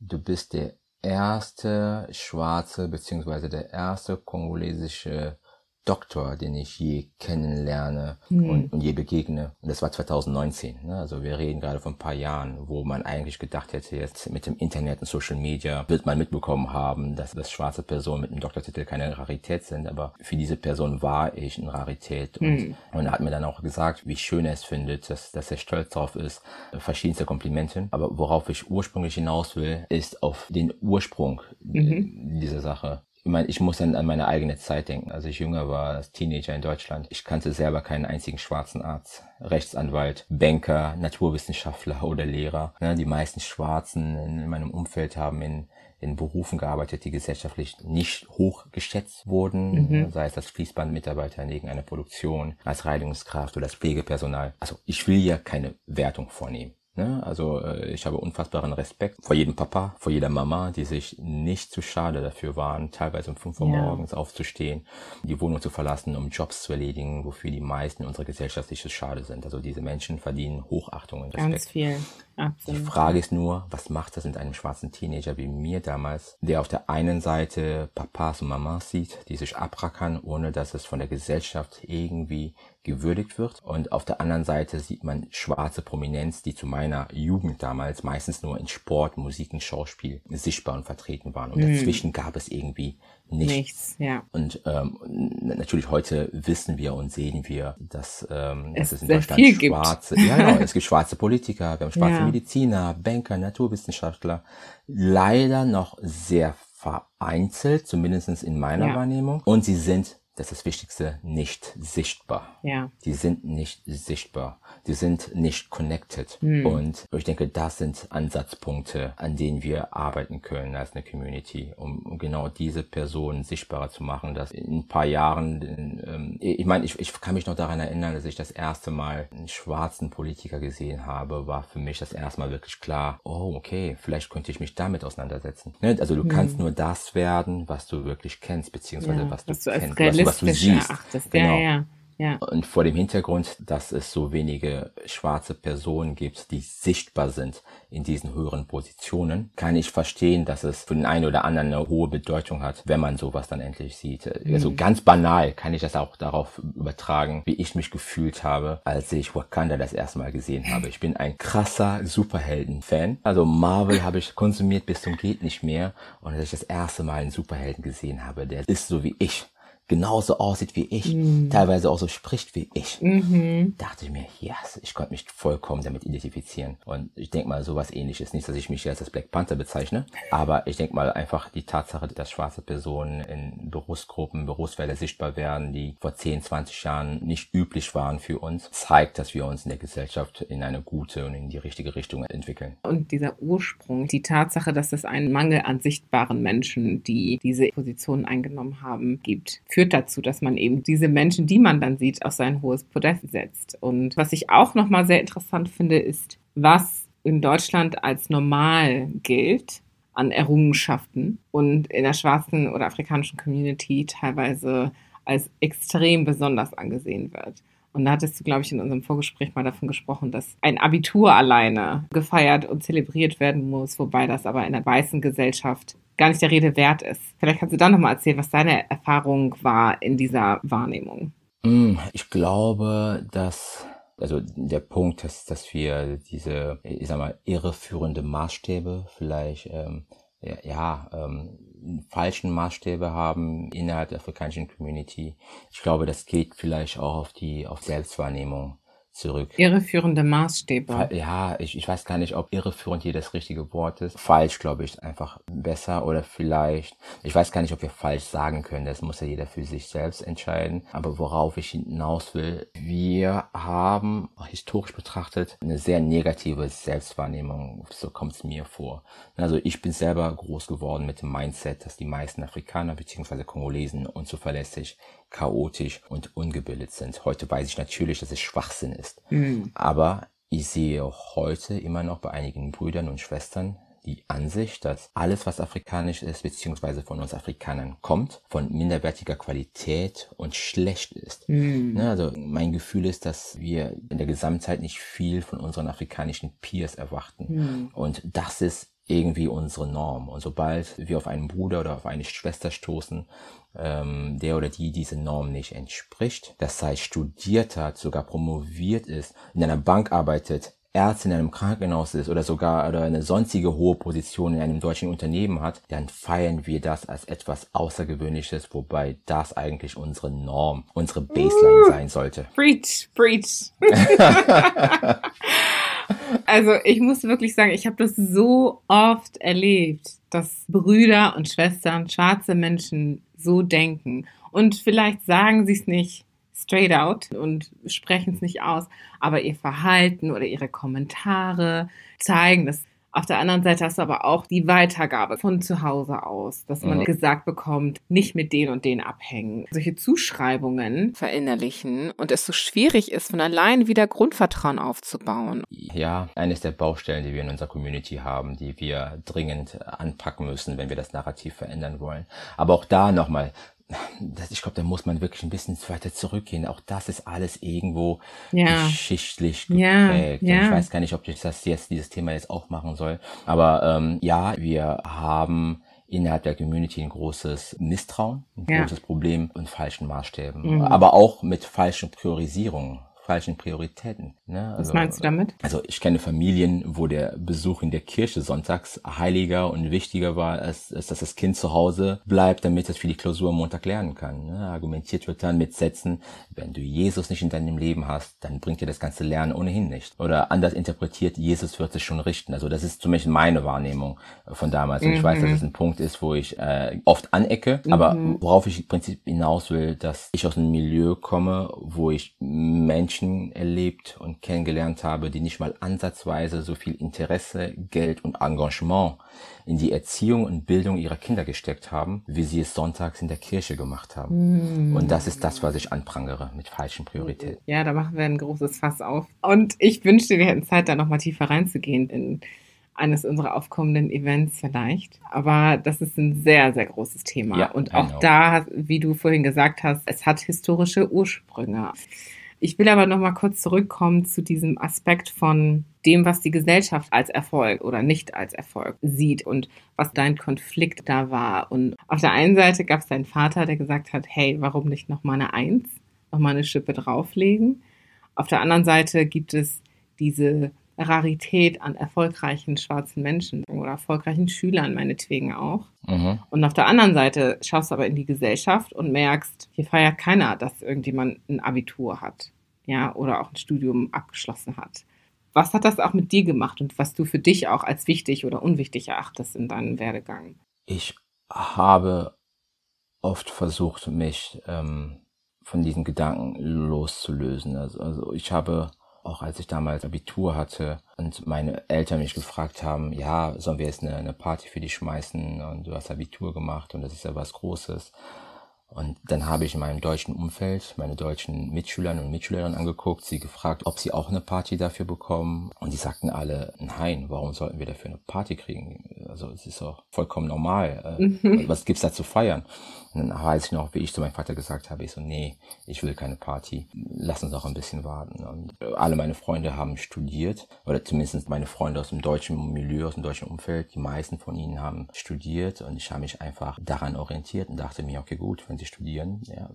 du bist der erste schwarze beziehungsweise der erste kongolesische Doktor, den ich je kennenlerne Hm. und, und je begegne. Und das war 2019. Ne? Also wir reden gerade von ein paar Jahren, wo man eigentlich gedacht hätte, jetzt mit dem Internet und Social Media wird man mitbekommen haben, dass, dass schwarze Personen mit einem Doktortitel keine Rarität sind. Aber für diese Person war ich eine Rarität. Und, Hm. und er hat mir dann auch gesagt, wie schön er es findet, dass, dass er stolz drauf ist. Verschiedenste Komplimente. Aber worauf ich ursprünglich hinaus will, ist auf den Ursprung Mhm. dieser Sache. Ich meine, ich muss dann an meine eigene Zeit denken. Als ich jünger war, als Teenager in Deutschland, ich kannte selber keinen einzigen schwarzen Arzt, Rechtsanwalt, Banker, Naturwissenschaftler oder Lehrer. Ne, Die meisten Schwarzen in meinem Umfeld haben in in Berufen gearbeitet, die gesellschaftlich nicht hoch geschätzt wurden, Mhm. sei es als Fließbandmitarbeiter in irgendeiner Produktion, als Reinigungskraft oder als Pflegepersonal. Also ich will ja keine Wertung vornehmen. Ne? Also äh, ich habe unfassbaren Respekt vor jedem Papa, vor jeder Mama, die sich nicht zu schade dafür waren, teilweise um 5 Uhr Ja. morgens aufzustehen, die Wohnung zu verlassen, um Jobs zu erledigen, wofür die meisten unserer Gesellschaft sich zu schade sind. Also diese Menschen verdienen Hochachtung und Respekt. Ganz viel. Die Absolut. Frage ist nur, was macht das mit einem schwarzen Teenager wie mir damals, der auf der einen Seite Papas und Mamas sieht, die sich abrackern, ohne dass es von der Gesellschaft irgendwie gewürdigt wird. Und auf der anderen Seite sieht man schwarze Prominenz, die zu meiner Jugend damals meistens nur in Sport, Musik und Schauspiel sichtbar und vertreten waren. Und dazwischen gab es irgendwie nichts. Nichts, ja. Und ähm, natürlich heute wissen wir und sehen wir, dass, ähm, dass Es es in Deutschland viel gibt. schwarze, ja, genau, es gibt schwarze Politiker, wir haben schwarze Ja. Mediziner, Banker, Naturwissenschaftler, leider noch sehr vereinzelt, zumindest in meiner Ja. Wahrnehmung. Und sie sind das ist das Wichtigste, nicht sichtbar. Ja. Die sind nicht sichtbar. Die sind nicht connected. Hm. Und ich denke, das sind Ansatzpunkte, an denen wir arbeiten können als eine Community, um, genau diese Personen sichtbarer zu machen, dass in ein paar Jahren, ähm, ich meine, ich, ich kann mich noch daran erinnern, dass ich das erste Mal einen schwarzen Politiker gesehen habe, war für mich das erste Mal wirklich klar, oh, okay, vielleicht könnte ich mich damit auseinandersetzen. Ne? Also du hm. kannst nur das werden, was du wirklich kennst, beziehungsweise ja, was du kennst was du siehst. Erachtest. Genau. Ja, ja. Ja. Und vor dem Hintergrund, dass es so wenige schwarze Personen gibt, die sichtbar sind in diesen höheren Positionen, kann ich verstehen, dass es für den einen oder anderen eine hohe Bedeutung hat, wenn man sowas dann endlich sieht. Mhm. Also ganz banal kann ich das auch darauf übertragen, wie ich mich gefühlt habe, als ich Wakanda das erste Mal gesehen habe. Ich bin ein krasser Superhelden-Fan. Also Marvel habe ich konsumiert bis zum geht nicht mehr. Und als ich das erste Mal einen Superhelden gesehen habe, der ist so wie ich genauso aussieht wie ich, mhm. teilweise auch so spricht wie ich, mhm. dachte ich mir, yes, ich konnte mich vollkommen damit identifizieren. Und ich denke mal, sowas ähnliches. Nicht, dass ich mich jetzt als Black Panther bezeichne, aber ich denke mal einfach die Tatsache, dass schwarze Personen in Berufsgruppen, Berufsfelder sichtbar werden, die vor 10, 20 Jahren nicht üblich waren für uns, zeigt, dass wir uns in der Gesellschaft in eine gute und in die richtige Richtung entwickeln. Und dieser Ursprung, die Tatsache, dass es einen Mangel an sichtbaren Menschen, die diese Positionen eingenommen haben, gibt, für führt dazu, dass man eben diese Menschen, die man dann sieht, auf sein hohes Podest setzt. Und was ich auch nochmal sehr interessant finde, ist, was in Deutschland als normal gilt an Errungenschaften und in der schwarzen oder afrikanischen Community teilweise als extrem besonders angesehen wird. Und da hattest du, glaube ich, in unserem Vorgespräch mal davon gesprochen, dass ein Abitur alleine gefeiert und zelebriert werden muss, wobei das aber in der weißen Gesellschaft gar nicht der Rede wert ist. Vielleicht kannst du da nochmal erzählen, was deine Erfahrung war in dieser Wahrnehmung. Hm, ich glaube, dass also der Punkt ist, dass wir diese, ich sag mal, irreführende Maßstäbe vielleicht ähm, ja, ähm, falschen Maßstäbe haben innerhalb der afrikanischen Community. Ich glaube, das geht vielleicht auch auf die auf Selbstwahrnehmung zurück. Irreführende Maßstäbe. Ja, ich, ich weiß gar nicht, ob irreführend hier das richtige Wort ist. Falsch, glaube ich, einfach besser oder vielleicht, ich weiß gar nicht, ob wir falsch sagen können. Das muss ja jeder für sich selbst entscheiden. Aber worauf ich hinaus will, wir haben historisch betrachtet eine sehr negative Selbstwahrnehmung. So kommt es mir vor. Also ich bin selber groß geworden mit dem Mindset, dass die meisten Afrikaner bzw. Kongolesen unzuverlässig chaotisch und ungebildet sind. Heute weiß ich natürlich, dass es Schwachsinn ist. Mhm. Aber ich sehe heute immer noch bei einigen Brüdern und Schwestern die Ansicht, dass alles, was afrikanisch ist, beziehungsweise von uns Afrikanern kommt, von minderwertiger Qualität und schlecht ist. Mm. Also mein Gefühl ist, dass wir in der Gesamtheit nicht viel von unseren afrikanischen Peers erwarten. Mm. Und das ist irgendwie unsere Norm. Und sobald wir auf einen Bruder oder auf eine Schwester stoßen, ähm, der oder die diese Norm nicht entspricht, das heißt studiert hat, sogar promoviert ist, in einer Bank arbeitet, Ärzte in einem Krankenhaus ist oder sogar oder eine sonstige hohe Position in einem deutschen Unternehmen hat, dann feiern wir das als etwas Außergewöhnliches, wobei das eigentlich unsere Norm, unsere Baseline sein sollte. Preach, preach. Also ich muss wirklich sagen, ich habe das so oft erlebt, dass Brüder und Schwestern, schwarze Menschen so denken. Und vielleicht sagen sie es nicht straight out und sprechen es nicht aus, aber ihr Verhalten oder ihre Kommentare zeigen, dass auf der anderen Seite hast du aber auch die Weitergabe von zu Hause aus, dass man mhm. gesagt bekommt, nicht mit den und den abhängen. Solche Zuschreibungen verinnerlichen und es so schwierig ist, von allein wieder Grundvertrauen aufzubauen. Ja, eines der Baustellen, die wir in unserer Community haben, die wir dringend anpacken müssen, wenn wir das Narrativ verändern wollen. Aber auch da nochmal, ich glaube, da muss man wirklich ein bisschen weiter zurückgehen. Auch das ist alles irgendwo ja. geschichtlich geprägt. Ja, ja. Ich weiß gar nicht, ob ich das jetzt, dieses Thema jetzt auch machen soll. Aber ähm, ja, wir haben innerhalb der Community ein großes Misstrauen, ein großes Problem und falschen Maßstäben. Mhm. Aber auch mit falschen Priorisierungen falschen Prioritäten. Ne? Also, Was meinst du damit? Also ich kenne Familien, wo der Besuch in der Kirche sonntags heiliger und wichtiger war, als, als dass das Kind zu Hause bleibt, damit es für die Klausur am Montag lernen kann. Ne? Argumentiert wird dann mit Sätzen, wenn du Jesus nicht in deinem Leben hast, dann bringt dir das ganze Lernen ohnehin nicht. Oder anders interpretiert, Jesus wird sich schon richten. Also das ist zumindest meine Wahrnehmung von damals. Und mhm. ich weiß, dass mhm. es ein Punkt ist, wo ich äh, oft anecke, mhm. aber worauf ich im Prinzip hinaus will, dass ich aus einem Milieu komme, wo ich Menschen erlebt und kennengelernt habe, die nicht mal ansatzweise so viel Interesse, Geld und Engagement in die Erziehung und Bildung ihrer Kinder gesteckt haben, wie sie es sonntags in der Kirche gemacht haben. Mm. Und das ist das, was ich anprangere mit falschen Prioritäten. Ja, da machen wir ein großes Fass auf. Und ich wünschte, wir hätten Zeit, da nochmal tiefer reinzugehen in eines unserer aufkommenden Events vielleicht. Aber das ist ein sehr, sehr großes Thema. Ja, und auch da, wie du vorhin gesagt hast, es hat historische Ursprünge. Ich will aber noch mal kurz zurückkommen zu diesem Aspekt von dem, was die Gesellschaft als Erfolg oder nicht als Erfolg sieht und was dein Konflikt da war. Und auf der einen Seite gab es deinen Vater, der gesagt hat, hey, warum nicht noch mal eine Eins, noch mal eine Schippe drauflegen? Auf der anderen Seite gibt es diese Rarität an erfolgreichen schwarzen Menschen oder erfolgreichen Schülern meinetwegen auch. Mhm. Und auf der anderen Seite schaust du aber in die Gesellschaft und merkst, hier feiert keiner, dass irgendjemand ein Abitur hat, ja, oder auch ein Studium abgeschlossen hat. Was hat das auch mit dir gemacht und was du für dich auch als wichtig oder unwichtig erachtest in deinem Werdegang? Ich habe oft versucht, mich ähm, von diesen Gedanken loszulösen. Also, also ich habe auch als ich damals Abitur hatte und meine Eltern mich gefragt haben, ja, sollen wir jetzt eine, eine Party für dich schmeißen und du hast Abitur gemacht und das ist ja was Großes. Und dann habe ich in meinem deutschen Umfeld meine deutschen Mitschülern und Mitschülerinnen angeguckt, sie gefragt, ob sie auch eine Party dafür bekommen. Und die sagten alle, nein, warum sollten wir dafür eine Party kriegen? Also es ist doch vollkommen normal. Äh, mhm. Was gibt's da zu feiern? Und dann weiß ich noch, wie ich zu meinem Vater gesagt habe, ich so, nee, ich will keine Party. Lass uns auch ein bisschen warten. Und alle meine Freunde haben studiert, oder zumindest meine Freunde aus dem deutschen Milieu, aus dem deutschen Umfeld, die meisten von ihnen haben studiert und ich habe mich einfach daran orientiert und dachte mir, okay, gut, wenn sie studieren, ja,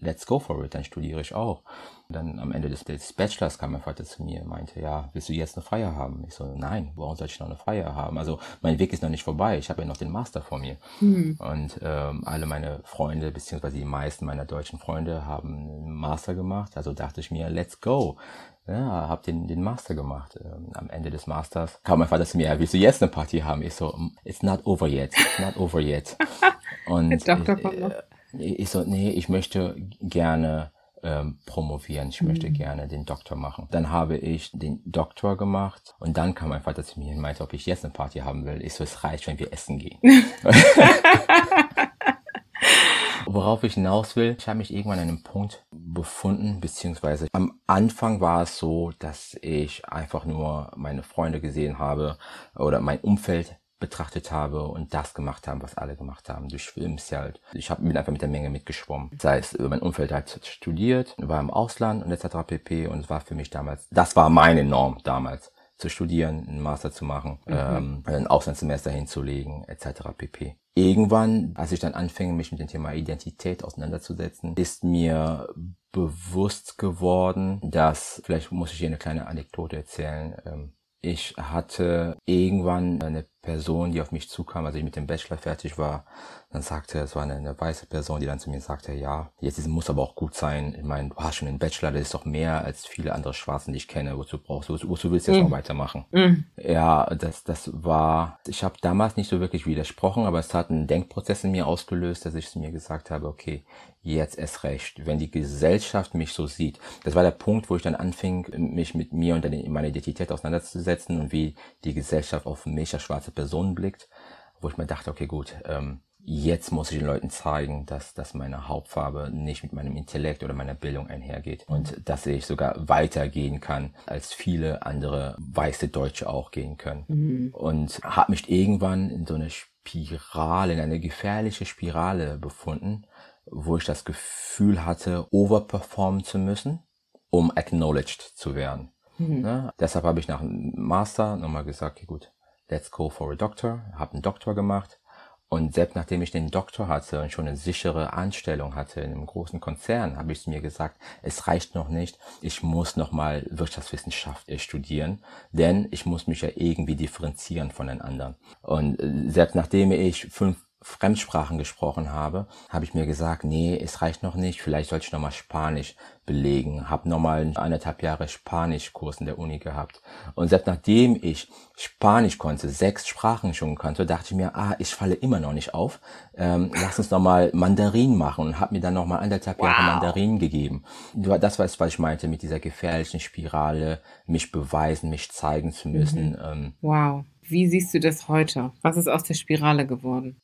let's go for it, dann studiere ich auch. Und dann am Ende des, des Bachelors kam mein Vater zu mir und meinte, ja, willst du jetzt eine Feier haben? Ich so, nein, warum soll ich noch eine Feier haben? Also mein Weg ist noch nicht vorbei, ich habe ja noch den Master vor mir. Mhm. Und ähm, alle meine Freunde, beziehungsweise die meisten meiner deutschen Freunde haben einen Master gemacht. Also dachte ich mir, let's go. Ja, hab den, den Master gemacht. Ähm, am Ende des Masters kam mein Vater zu mir, ja, willst du jetzt eine Party haben? Ich so, it's not over yet, it's not over yet. Und ich, äh, ich so, nee, ich möchte gerne ähm, promovieren. Ich mhm. möchte gerne den Doktor machen. Dann habe ich den Doktor gemacht und dann kam mein Vater zu mir und meinte, ob ich jetzt eine Party haben will. Ich so, es reicht, wenn wir essen gehen. Worauf ich hinaus will, ich habe mich irgendwann an einem Punkt befunden, beziehungsweise am Anfang war es so, dass ich einfach nur meine Freunde gesehen habe oder mein Umfeld betrachtet habe und das gemacht haben, was alle gemacht haben. Durch Films halt. Ich hab, bin einfach mit der Menge mitgeschwommen. Das heißt, mein Umfeld hat studiert, war im Ausland und etc. pp. Und es war für mich damals, das war meine Norm damals zu studieren, einen Master zu machen, mhm. ähm, ein Auslandssemester hinzulegen, etc. pp. Irgendwann, als ich dann anfing, mich mit dem Thema Identität auseinanderzusetzen, ist mir bewusst geworden, dass, vielleicht muss ich hier eine kleine Anekdote erzählen, ähm, ich hatte irgendwann eine Person, die auf mich zukam, als ich mit dem Bachelor fertig war, dann sagte es war eine, eine weiße Person, die dann zu mir sagte, ja, jetzt muss aber auch gut sein. Ich meine, du hast schon einen Bachelor, das ist doch mehr als viele andere Schwarzen, die ich kenne, wozu brauchst du, wozu willst du jetzt mm. noch weitermachen? Mm. Ja, das, das war, ich habe damals nicht so wirklich widersprochen, aber es hat einen Denkprozess in mir ausgelöst, dass ich mir gesagt habe, okay, jetzt erst recht, wenn die Gesellschaft mich so sieht. Das war der Punkt, wo ich dann anfing, mich mit mir und meiner Identität auseinanderzusetzen und wie die Gesellschaft auf mich als schwarze Person blickt, wo ich mir dachte, okay, gut, ähm, jetzt muss ich den Leuten zeigen, dass, dass meine Hauptfarbe nicht mit meinem Intellekt oder meiner Bildung einhergeht und dass ich sogar weitergehen kann, als viele andere weiße Deutsche auch gehen können. Mhm. Und habe mich irgendwann in so eine Spirale, in eine gefährliche Spirale befunden, wo ich das Gefühl hatte, overperformen zu müssen, um acknowledged zu werden. Mhm. Ne? Deshalb habe ich nach dem Master nochmal gesagt, okay, gut, let's go for a doctor, habe einen Doktor gemacht Und selbst nachdem ich den Doktor hatte und schon eine sichere Anstellung hatte in einem großen Konzern, habe ich mir gesagt, es reicht noch nicht. Ich muss nochmal Wirtschaftswissenschaft studieren, denn ich muss mich ja irgendwie differenzieren von den anderen. Und äh, selbst nachdem ich fünf Fremdsprachen gesprochen habe, habe ich mir gesagt, nee, es reicht noch nicht, vielleicht sollte ich nochmal Spanisch belegen. Habe nochmal eineinhalb Jahre Spanischkurs in der Uni gehabt. Und selbst nachdem ich Spanisch konnte, sechs Sprachen schon konnte, dachte ich mir, ah, ich falle immer noch nicht auf. Ähm, lass uns nochmal Mandarin machen und habe mir dann nochmal anderthalb wow. Jahre Mandarin gegeben. Das war es, was ich meinte mit dieser gefährlichen Spirale, mich beweisen, mich zeigen zu müssen. Mhm. Ähm, wow. Wie siehst du das heute? Was ist aus der Spirale geworden?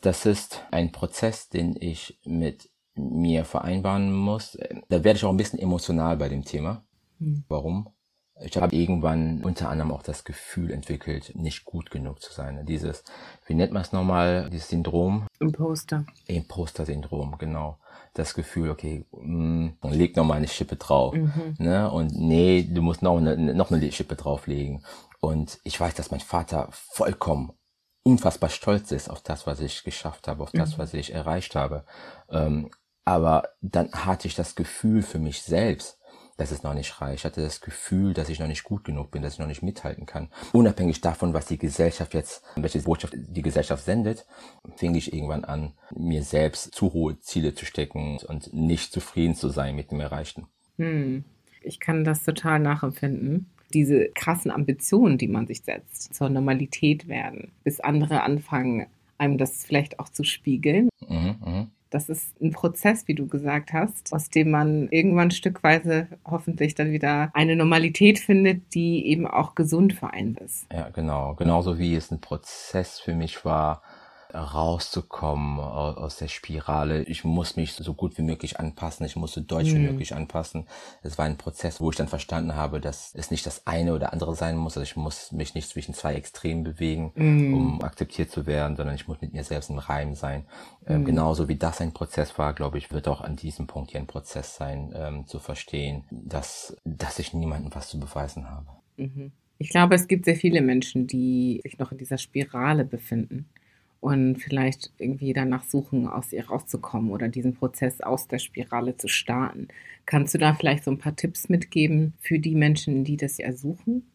Das ist ein Prozess, den ich mit mir vereinbaren muss. Da werde ich auch ein bisschen emotional bei dem Thema. Hm. Warum? Ich habe irgendwann unter anderem auch das Gefühl entwickelt, nicht gut genug zu sein. Dieses, wie nennt man es nochmal, dieses Syndrom? Imposter. Imposter-Syndrom, genau. Das Gefühl, okay, mh, hm, leg noch mal eine Schippe drauf. Mhm. Ne? Und nee, du musst noch eine, noch eine Schippe drauflegen. Und ich weiß, dass mein Vater vollkommen unfassbar stolz ist auf das, was ich geschafft habe, auf das, mhm. was ich erreicht habe. Ähm, aber dann hatte ich das Gefühl für mich selbst, dass es noch nicht reicht. Ich hatte das Gefühl, dass ich noch nicht gut genug bin, dass ich noch nicht mithalten kann. Unabhängig davon, was die Gesellschaft jetzt, welche Botschaft die Gesellschaft sendet, fing ich irgendwann an, mir selbst zu hohe Ziele zu stecken und nicht zufrieden zu sein mit dem Erreichten. Hm. Ich kann das total nachempfinden diese krassen Ambitionen, die man sich setzt, zur Normalität werden, bis andere anfangen, einem das vielleicht auch zu spiegeln. Mhm, mh. Das ist ein Prozess, wie du gesagt hast, aus dem man irgendwann stückweise hoffentlich dann wieder eine Normalität findet, die eben auch gesund für einen ist. Ja, genau. Genauso wie es ein Prozess für mich war, rauszukommen aus der Spirale. Ich muss mich so gut wie möglich anpassen. Ich musste Deutsch mhm. wie möglich anpassen. Es war ein Prozess, wo ich dann verstanden habe, dass es nicht das eine oder andere sein muss. Also ich muss mich nicht zwischen zwei Extremen bewegen, mhm. um akzeptiert zu werden, sondern ich muss mit mir selbst im Reim sein. Ähm, mhm. genauso wie das ein Prozess war, glaube ich, wird auch an diesem Punkt hier ein Prozess sein, ähm, zu verstehen, dass, dass ich niemandem was zu beweisen habe. Mhm. Ich glaube, es gibt sehr viele Menschen, die sich noch in dieser Spirale befinden und vielleicht irgendwie danach suchen, aus ihr rauszukommen oder diesen Prozess aus der Spirale zu starten. Kannst du da vielleicht so ein paar Tipps mitgeben für die Menschen, die das ersuchen?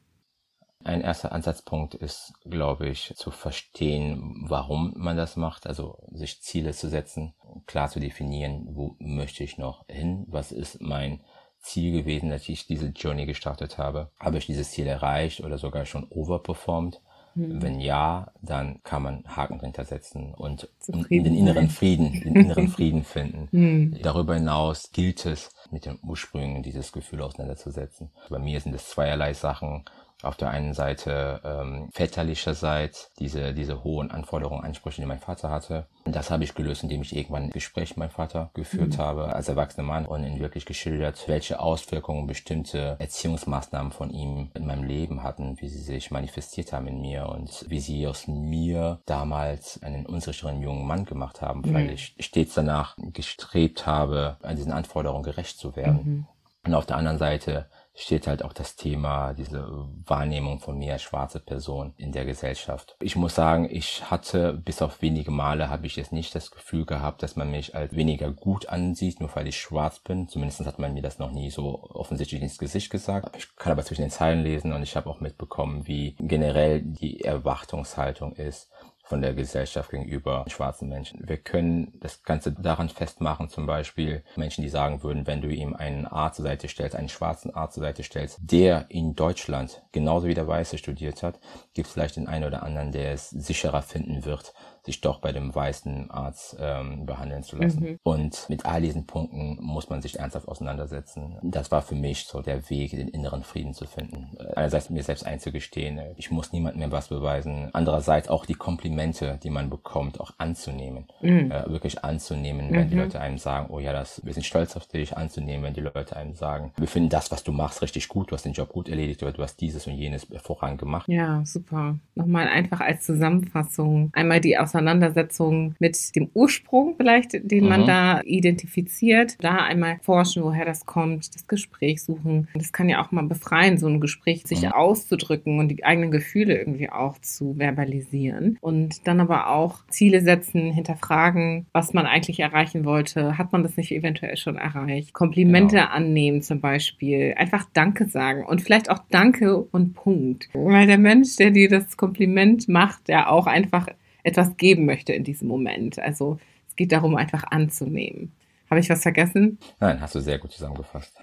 Ein erster Ansatzpunkt ist, glaube ich, zu verstehen, warum man das macht, also sich Ziele zu setzen, klar zu definieren, wo möchte ich noch hin, was ist mein Ziel gewesen, dass ich diese Journey gestartet habe. Habe ich dieses Ziel erreicht oder sogar schon overperformed? Mhm. Wenn ja, dann kann man Haken hintersetzen und den inneren Frieden, den inneren Frieden finden. Mhm. Darüber hinaus gilt es, mit den Ursprüngen dieses Gefühl auseinanderzusetzen. Bei mir sind es zweierlei Sachen auf der einen Seite ähm, väterlicherseits diese, diese hohen Anforderungen, Ansprüche, die mein Vater hatte. Und das habe ich gelöst, indem ich irgendwann ein Gespräch mit meinem Vater geführt mhm. habe, als erwachsener Mann und ihn wirklich geschildert, welche Auswirkungen bestimmte Erziehungsmaßnahmen von ihm in meinem Leben hatten, wie sie sich manifestiert haben in mir und wie sie aus mir damals einen unsicheren jungen Mann gemacht haben, mhm. weil ich stets danach gestrebt habe, an diesen Anforderungen gerecht zu werden. Mhm. Und auf der anderen Seite steht halt auch das Thema, diese Wahrnehmung von mir als schwarze Person in der Gesellschaft. Ich muss sagen, ich hatte bis auf wenige Male habe ich jetzt nicht das Gefühl gehabt, dass man mich als weniger gut ansieht, nur weil ich schwarz bin. Zumindest hat man mir das noch nie so offensichtlich ins Gesicht gesagt. Ich kann aber zwischen den Zeilen lesen und ich habe auch mitbekommen, wie generell die Erwartungshaltung ist von der Gesellschaft gegenüber schwarzen Menschen. Wir können das Ganze daran festmachen, zum Beispiel Menschen, die sagen würden, wenn du ihm einen Arzt zur Seite stellst, einen schwarzen Arzt zur Seite stellst, der in Deutschland genauso wie der Weiße studiert hat, gibt es vielleicht den einen oder anderen, der es sicherer finden wird, sich doch bei dem weißen Arzt ähm, behandeln zu lassen. Mhm. Und mit all diesen Punkten muss man sich ernsthaft auseinandersetzen. Das war für mich so der Weg, den inneren Frieden zu finden. Einerseits mir selbst einzugestehen, ich muss niemandem mehr was beweisen. Andererseits auch die Komplimente, die man bekommt, auch anzunehmen. Mhm. Äh, wirklich anzunehmen, wenn mhm. die Leute einem sagen, oh ja, das, wir sind stolz auf dich, anzunehmen, wenn die Leute einem sagen, wir finden das, was du machst, richtig gut, du hast den Job gut erledigt oder du hast dieses und jenes hervorragend gemacht. Ja, super. Nochmal einfach als Zusammenfassung einmal die Auseinandersetzung Auseinandersetzung mit dem Ursprung vielleicht, den mhm. man da identifiziert, da einmal forschen, woher das kommt, das Gespräch suchen. Das kann ja auch mal befreien, so ein Gespräch sich mhm. auszudrücken und die eigenen Gefühle irgendwie auch zu verbalisieren. Und dann aber auch Ziele setzen, hinterfragen, was man eigentlich erreichen wollte. Hat man das nicht eventuell schon erreicht? Komplimente genau. annehmen zum Beispiel. Einfach Danke sagen und vielleicht auch Danke und Punkt. Weil der Mensch, der dir das Kompliment macht, der auch einfach etwas geben möchte in diesem Moment. Also es geht darum, einfach anzunehmen. Habe ich was vergessen? Nein, hast du sehr gut zusammengefasst.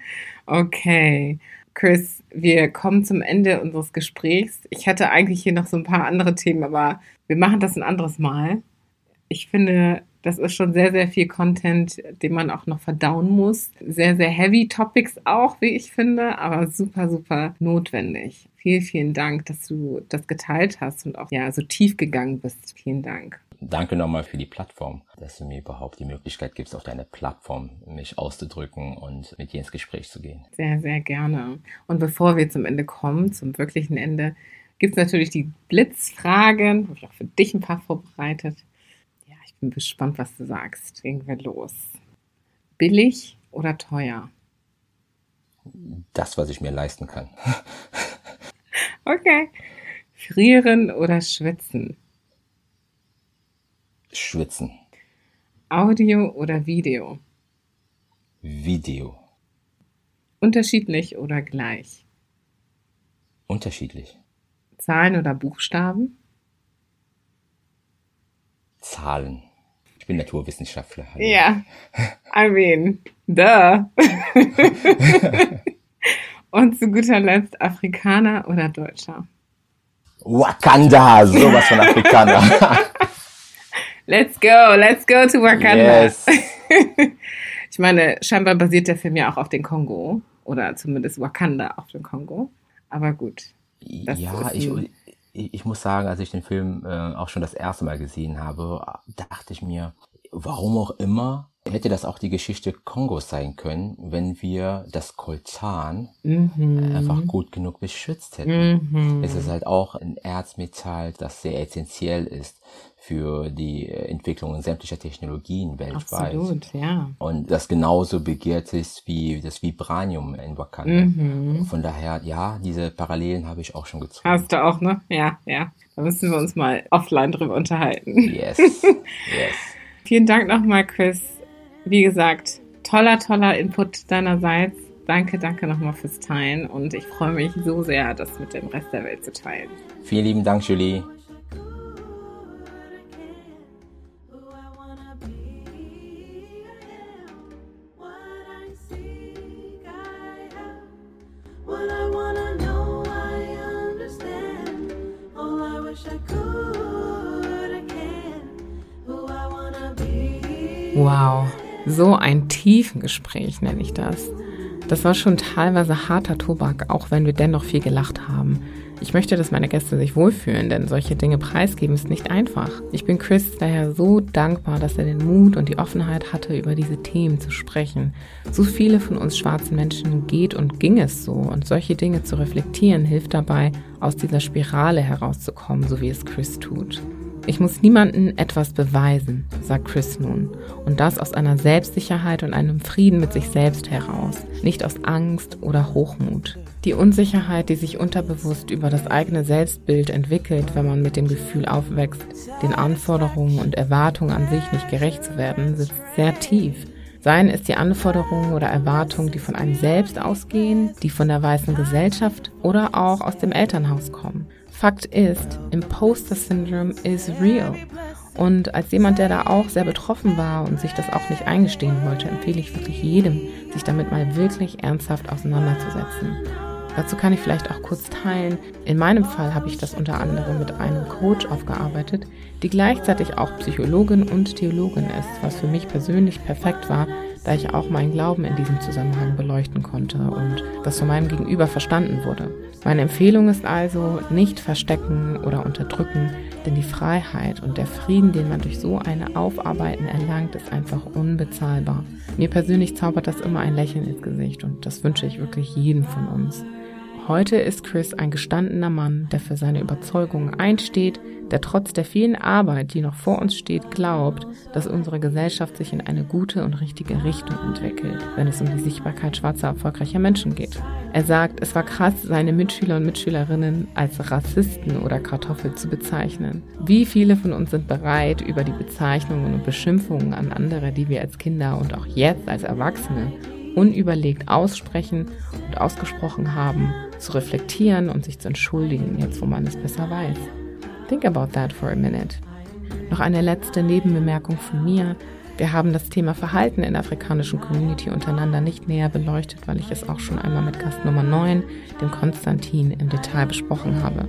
Okay. Chris, wir kommen zum Ende unseres Gesprächs. Ich hätte eigentlich hier noch so ein paar andere Themen, aber wir machen das ein anderes Mal. Ich finde, das ist schon sehr, sehr viel Content, den man auch noch verdauen muss. Sehr, sehr heavy Topics auch, wie ich finde, aber super, super notwendig. Vielen, vielen Dank, dass du das geteilt hast und auch ja so tief gegangen bist. Vielen Dank. Danke nochmal für die Plattform, dass du mir überhaupt die Möglichkeit gibst, auf deiner Plattform mich auszudrücken und mit dir ins Gespräch zu gehen. Sehr, sehr gerne. Und bevor wir zum Ende kommen, zum wirklichen Ende, gibt es natürlich die Blitzfragen. Habe ich auch für dich ein paar vorbereitet. Bin gespannt, was du sagst. Legen wir los. Billig oder teuer? Das, was ich mir leisten kann. okay. Frieren oder schwitzen? Schwitzen. Audio oder Video? Video. Unterschiedlich oder gleich? Unterschiedlich. Zahlen oder Buchstaben? Zahlen. Ich bin Naturwissenschaftler. Ja. I mean, duh. Und zu guter Letzt Afrikaner oder Deutscher? Wakanda, sowas von Afrikaner. Let's go, let's go to Wakanda. Yes. ich meine, scheinbar basiert der Film ja auch auf den Kongo oder zumindest Wakanda auf dem Kongo. Aber gut. Ja, ich, ich muss sagen, als ich den Film äh, auch schon das erste Mal gesehen habe, dachte ich mir, warum auch immer, hätte das auch die Geschichte Kongos sein können, wenn wir das Koltan mhm. einfach gut genug beschützt hätten. Mhm. Es ist halt auch ein Erzmetall, das sehr essentiell ist für die Entwicklung sämtlicher Technologien weltweit. Absolut, ja. Und das genauso begehrt ist wie das Vibranium in Wakanda. Mhm. Von daher, ja, diese Parallelen habe ich auch schon gezogen. Hast du auch, ne? Ja, ja. Da müssen wir uns mal offline drüber unterhalten. Yes, yes. Vielen Dank nochmal, Chris. Wie gesagt, toller, toller Input deinerseits. Danke, danke nochmal fürs Teilen und ich freue mich so sehr, das mit dem Rest der Welt zu teilen. Vielen lieben Dank, Julie. Wow, so ein tiefen Gespräch nenne ich das. Das war schon teilweise harter Tobak, auch wenn wir dennoch viel gelacht haben. Ich möchte, dass meine Gäste sich wohlfühlen, denn solche Dinge preisgeben ist nicht einfach. Ich bin Chris daher so dankbar, dass er den Mut und die Offenheit hatte, über diese Themen zu sprechen. So viele von uns schwarzen Menschen geht und ging es so und solche Dinge zu reflektieren hilft dabei, aus dieser Spirale herauszukommen, so wie es Chris tut. Ich muss niemandem etwas beweisen, sagt Chris nun. Und das aus einer Selbstsicherheit und einem Frieden mit sich selbst heraus, nicht aus Angst oder Hochmut. Die Unsicherheit, die sich unterbewusst über das eigene Selbstbild entwickelt, wenn man mit dem Gefühl aufwächst, den Anforderungen und Erwartungen an sich nicht gerecht zu werden, sitzt sehr tief. Seien es die Anforderungen oder Erwartungen, die von einem selbst ausgehen, die von der weißen Gesellschaft oder auch aus dem Elternhaus kommen. Fakt ist, Imposter Syndrome is real. Und als jemand, der da auch sehr betroffen war und sich das auch nicht eingestehen wollte, empfehle ich wirklich jedem, sich damit mal wirklich ernsthaft auseinanderzusetzen. Dazu kann ich vielleicht auch kurz teilen. In meinem Fall habe ich das unter anderem mit einem Coach aufgearbeitet, die gleichzeitig auch Psychologin und Theologin ist, was für mich persönlich perfekt war, da ich auch meinen Glauben in diesem Zusammenhang beleuchten konnte und das von meinem Gegenüber verstanden wurde. Meine Empfehlung ist also, nicht verstecken oder unterdrücken, denn die Freiheit und der Frieden, den man durch so eine Aufarbeiten erlangt, ist einfach unbezahlbar. Mir persönlich zaubert das immer ein Lächeln ins Gesicht und das wünsche ich wirklich jedem von uns. Heute ist Chris ein gestandener Mann, der für seine Überzeugungen einsteht, der trotz der vielen Arbeit, die noch vor uns steht, glaubt, dass unsere Gesellschaft sich in eine gute und richtige Richtung entwickelt, wenn es um die Sichtbarkeit schwarzer erfolgreicher Menschen geht. Er sagt, es war krass, seine Mitschüler und Mitschülerinnen als Rassisten oder Kartoffel zu bezeichnen. Wie viele von uns sind bereit, über die Bezeichnungen und Beschimpfungen an andere, die wir als Kinder und auch jetzt als Erwachsene unüberlegt aussprechen und ausgesprochen haben, zu reflektieren und sich zu entschuldigen, jetzt wo man es besser weiß. Think about that for a minute. Noch eine letzte Nebenbemerkung von mir. Wir haben das Thema Verhalten in der afrikanischen Community untereinander nicht näher beleuchtet, weil ich es auch schon einmal mit Gast Nummer 9, dem Konstantin, im Detail besprochen habe.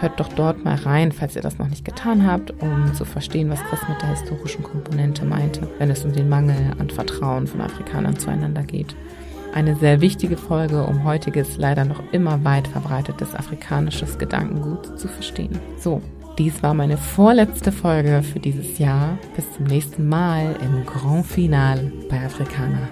Hört doch dort mal rein, falls ihr das noch nicht getan habt, um zu verstehen, was Chris mit der historischen Komponente meinte, wenn es um den Mangel an Vertrauen von Afrikanern zueinander geht. Eine sehr wichtige Folge, um heutiges, leider noch immer weit verbreitetes afrikanisches Gedankengut zu verstehen. So, dies war meine vorletzte Folge für dieses Jahr. Bis zum nächsten Mal im Grand Finale bei Afrikaner.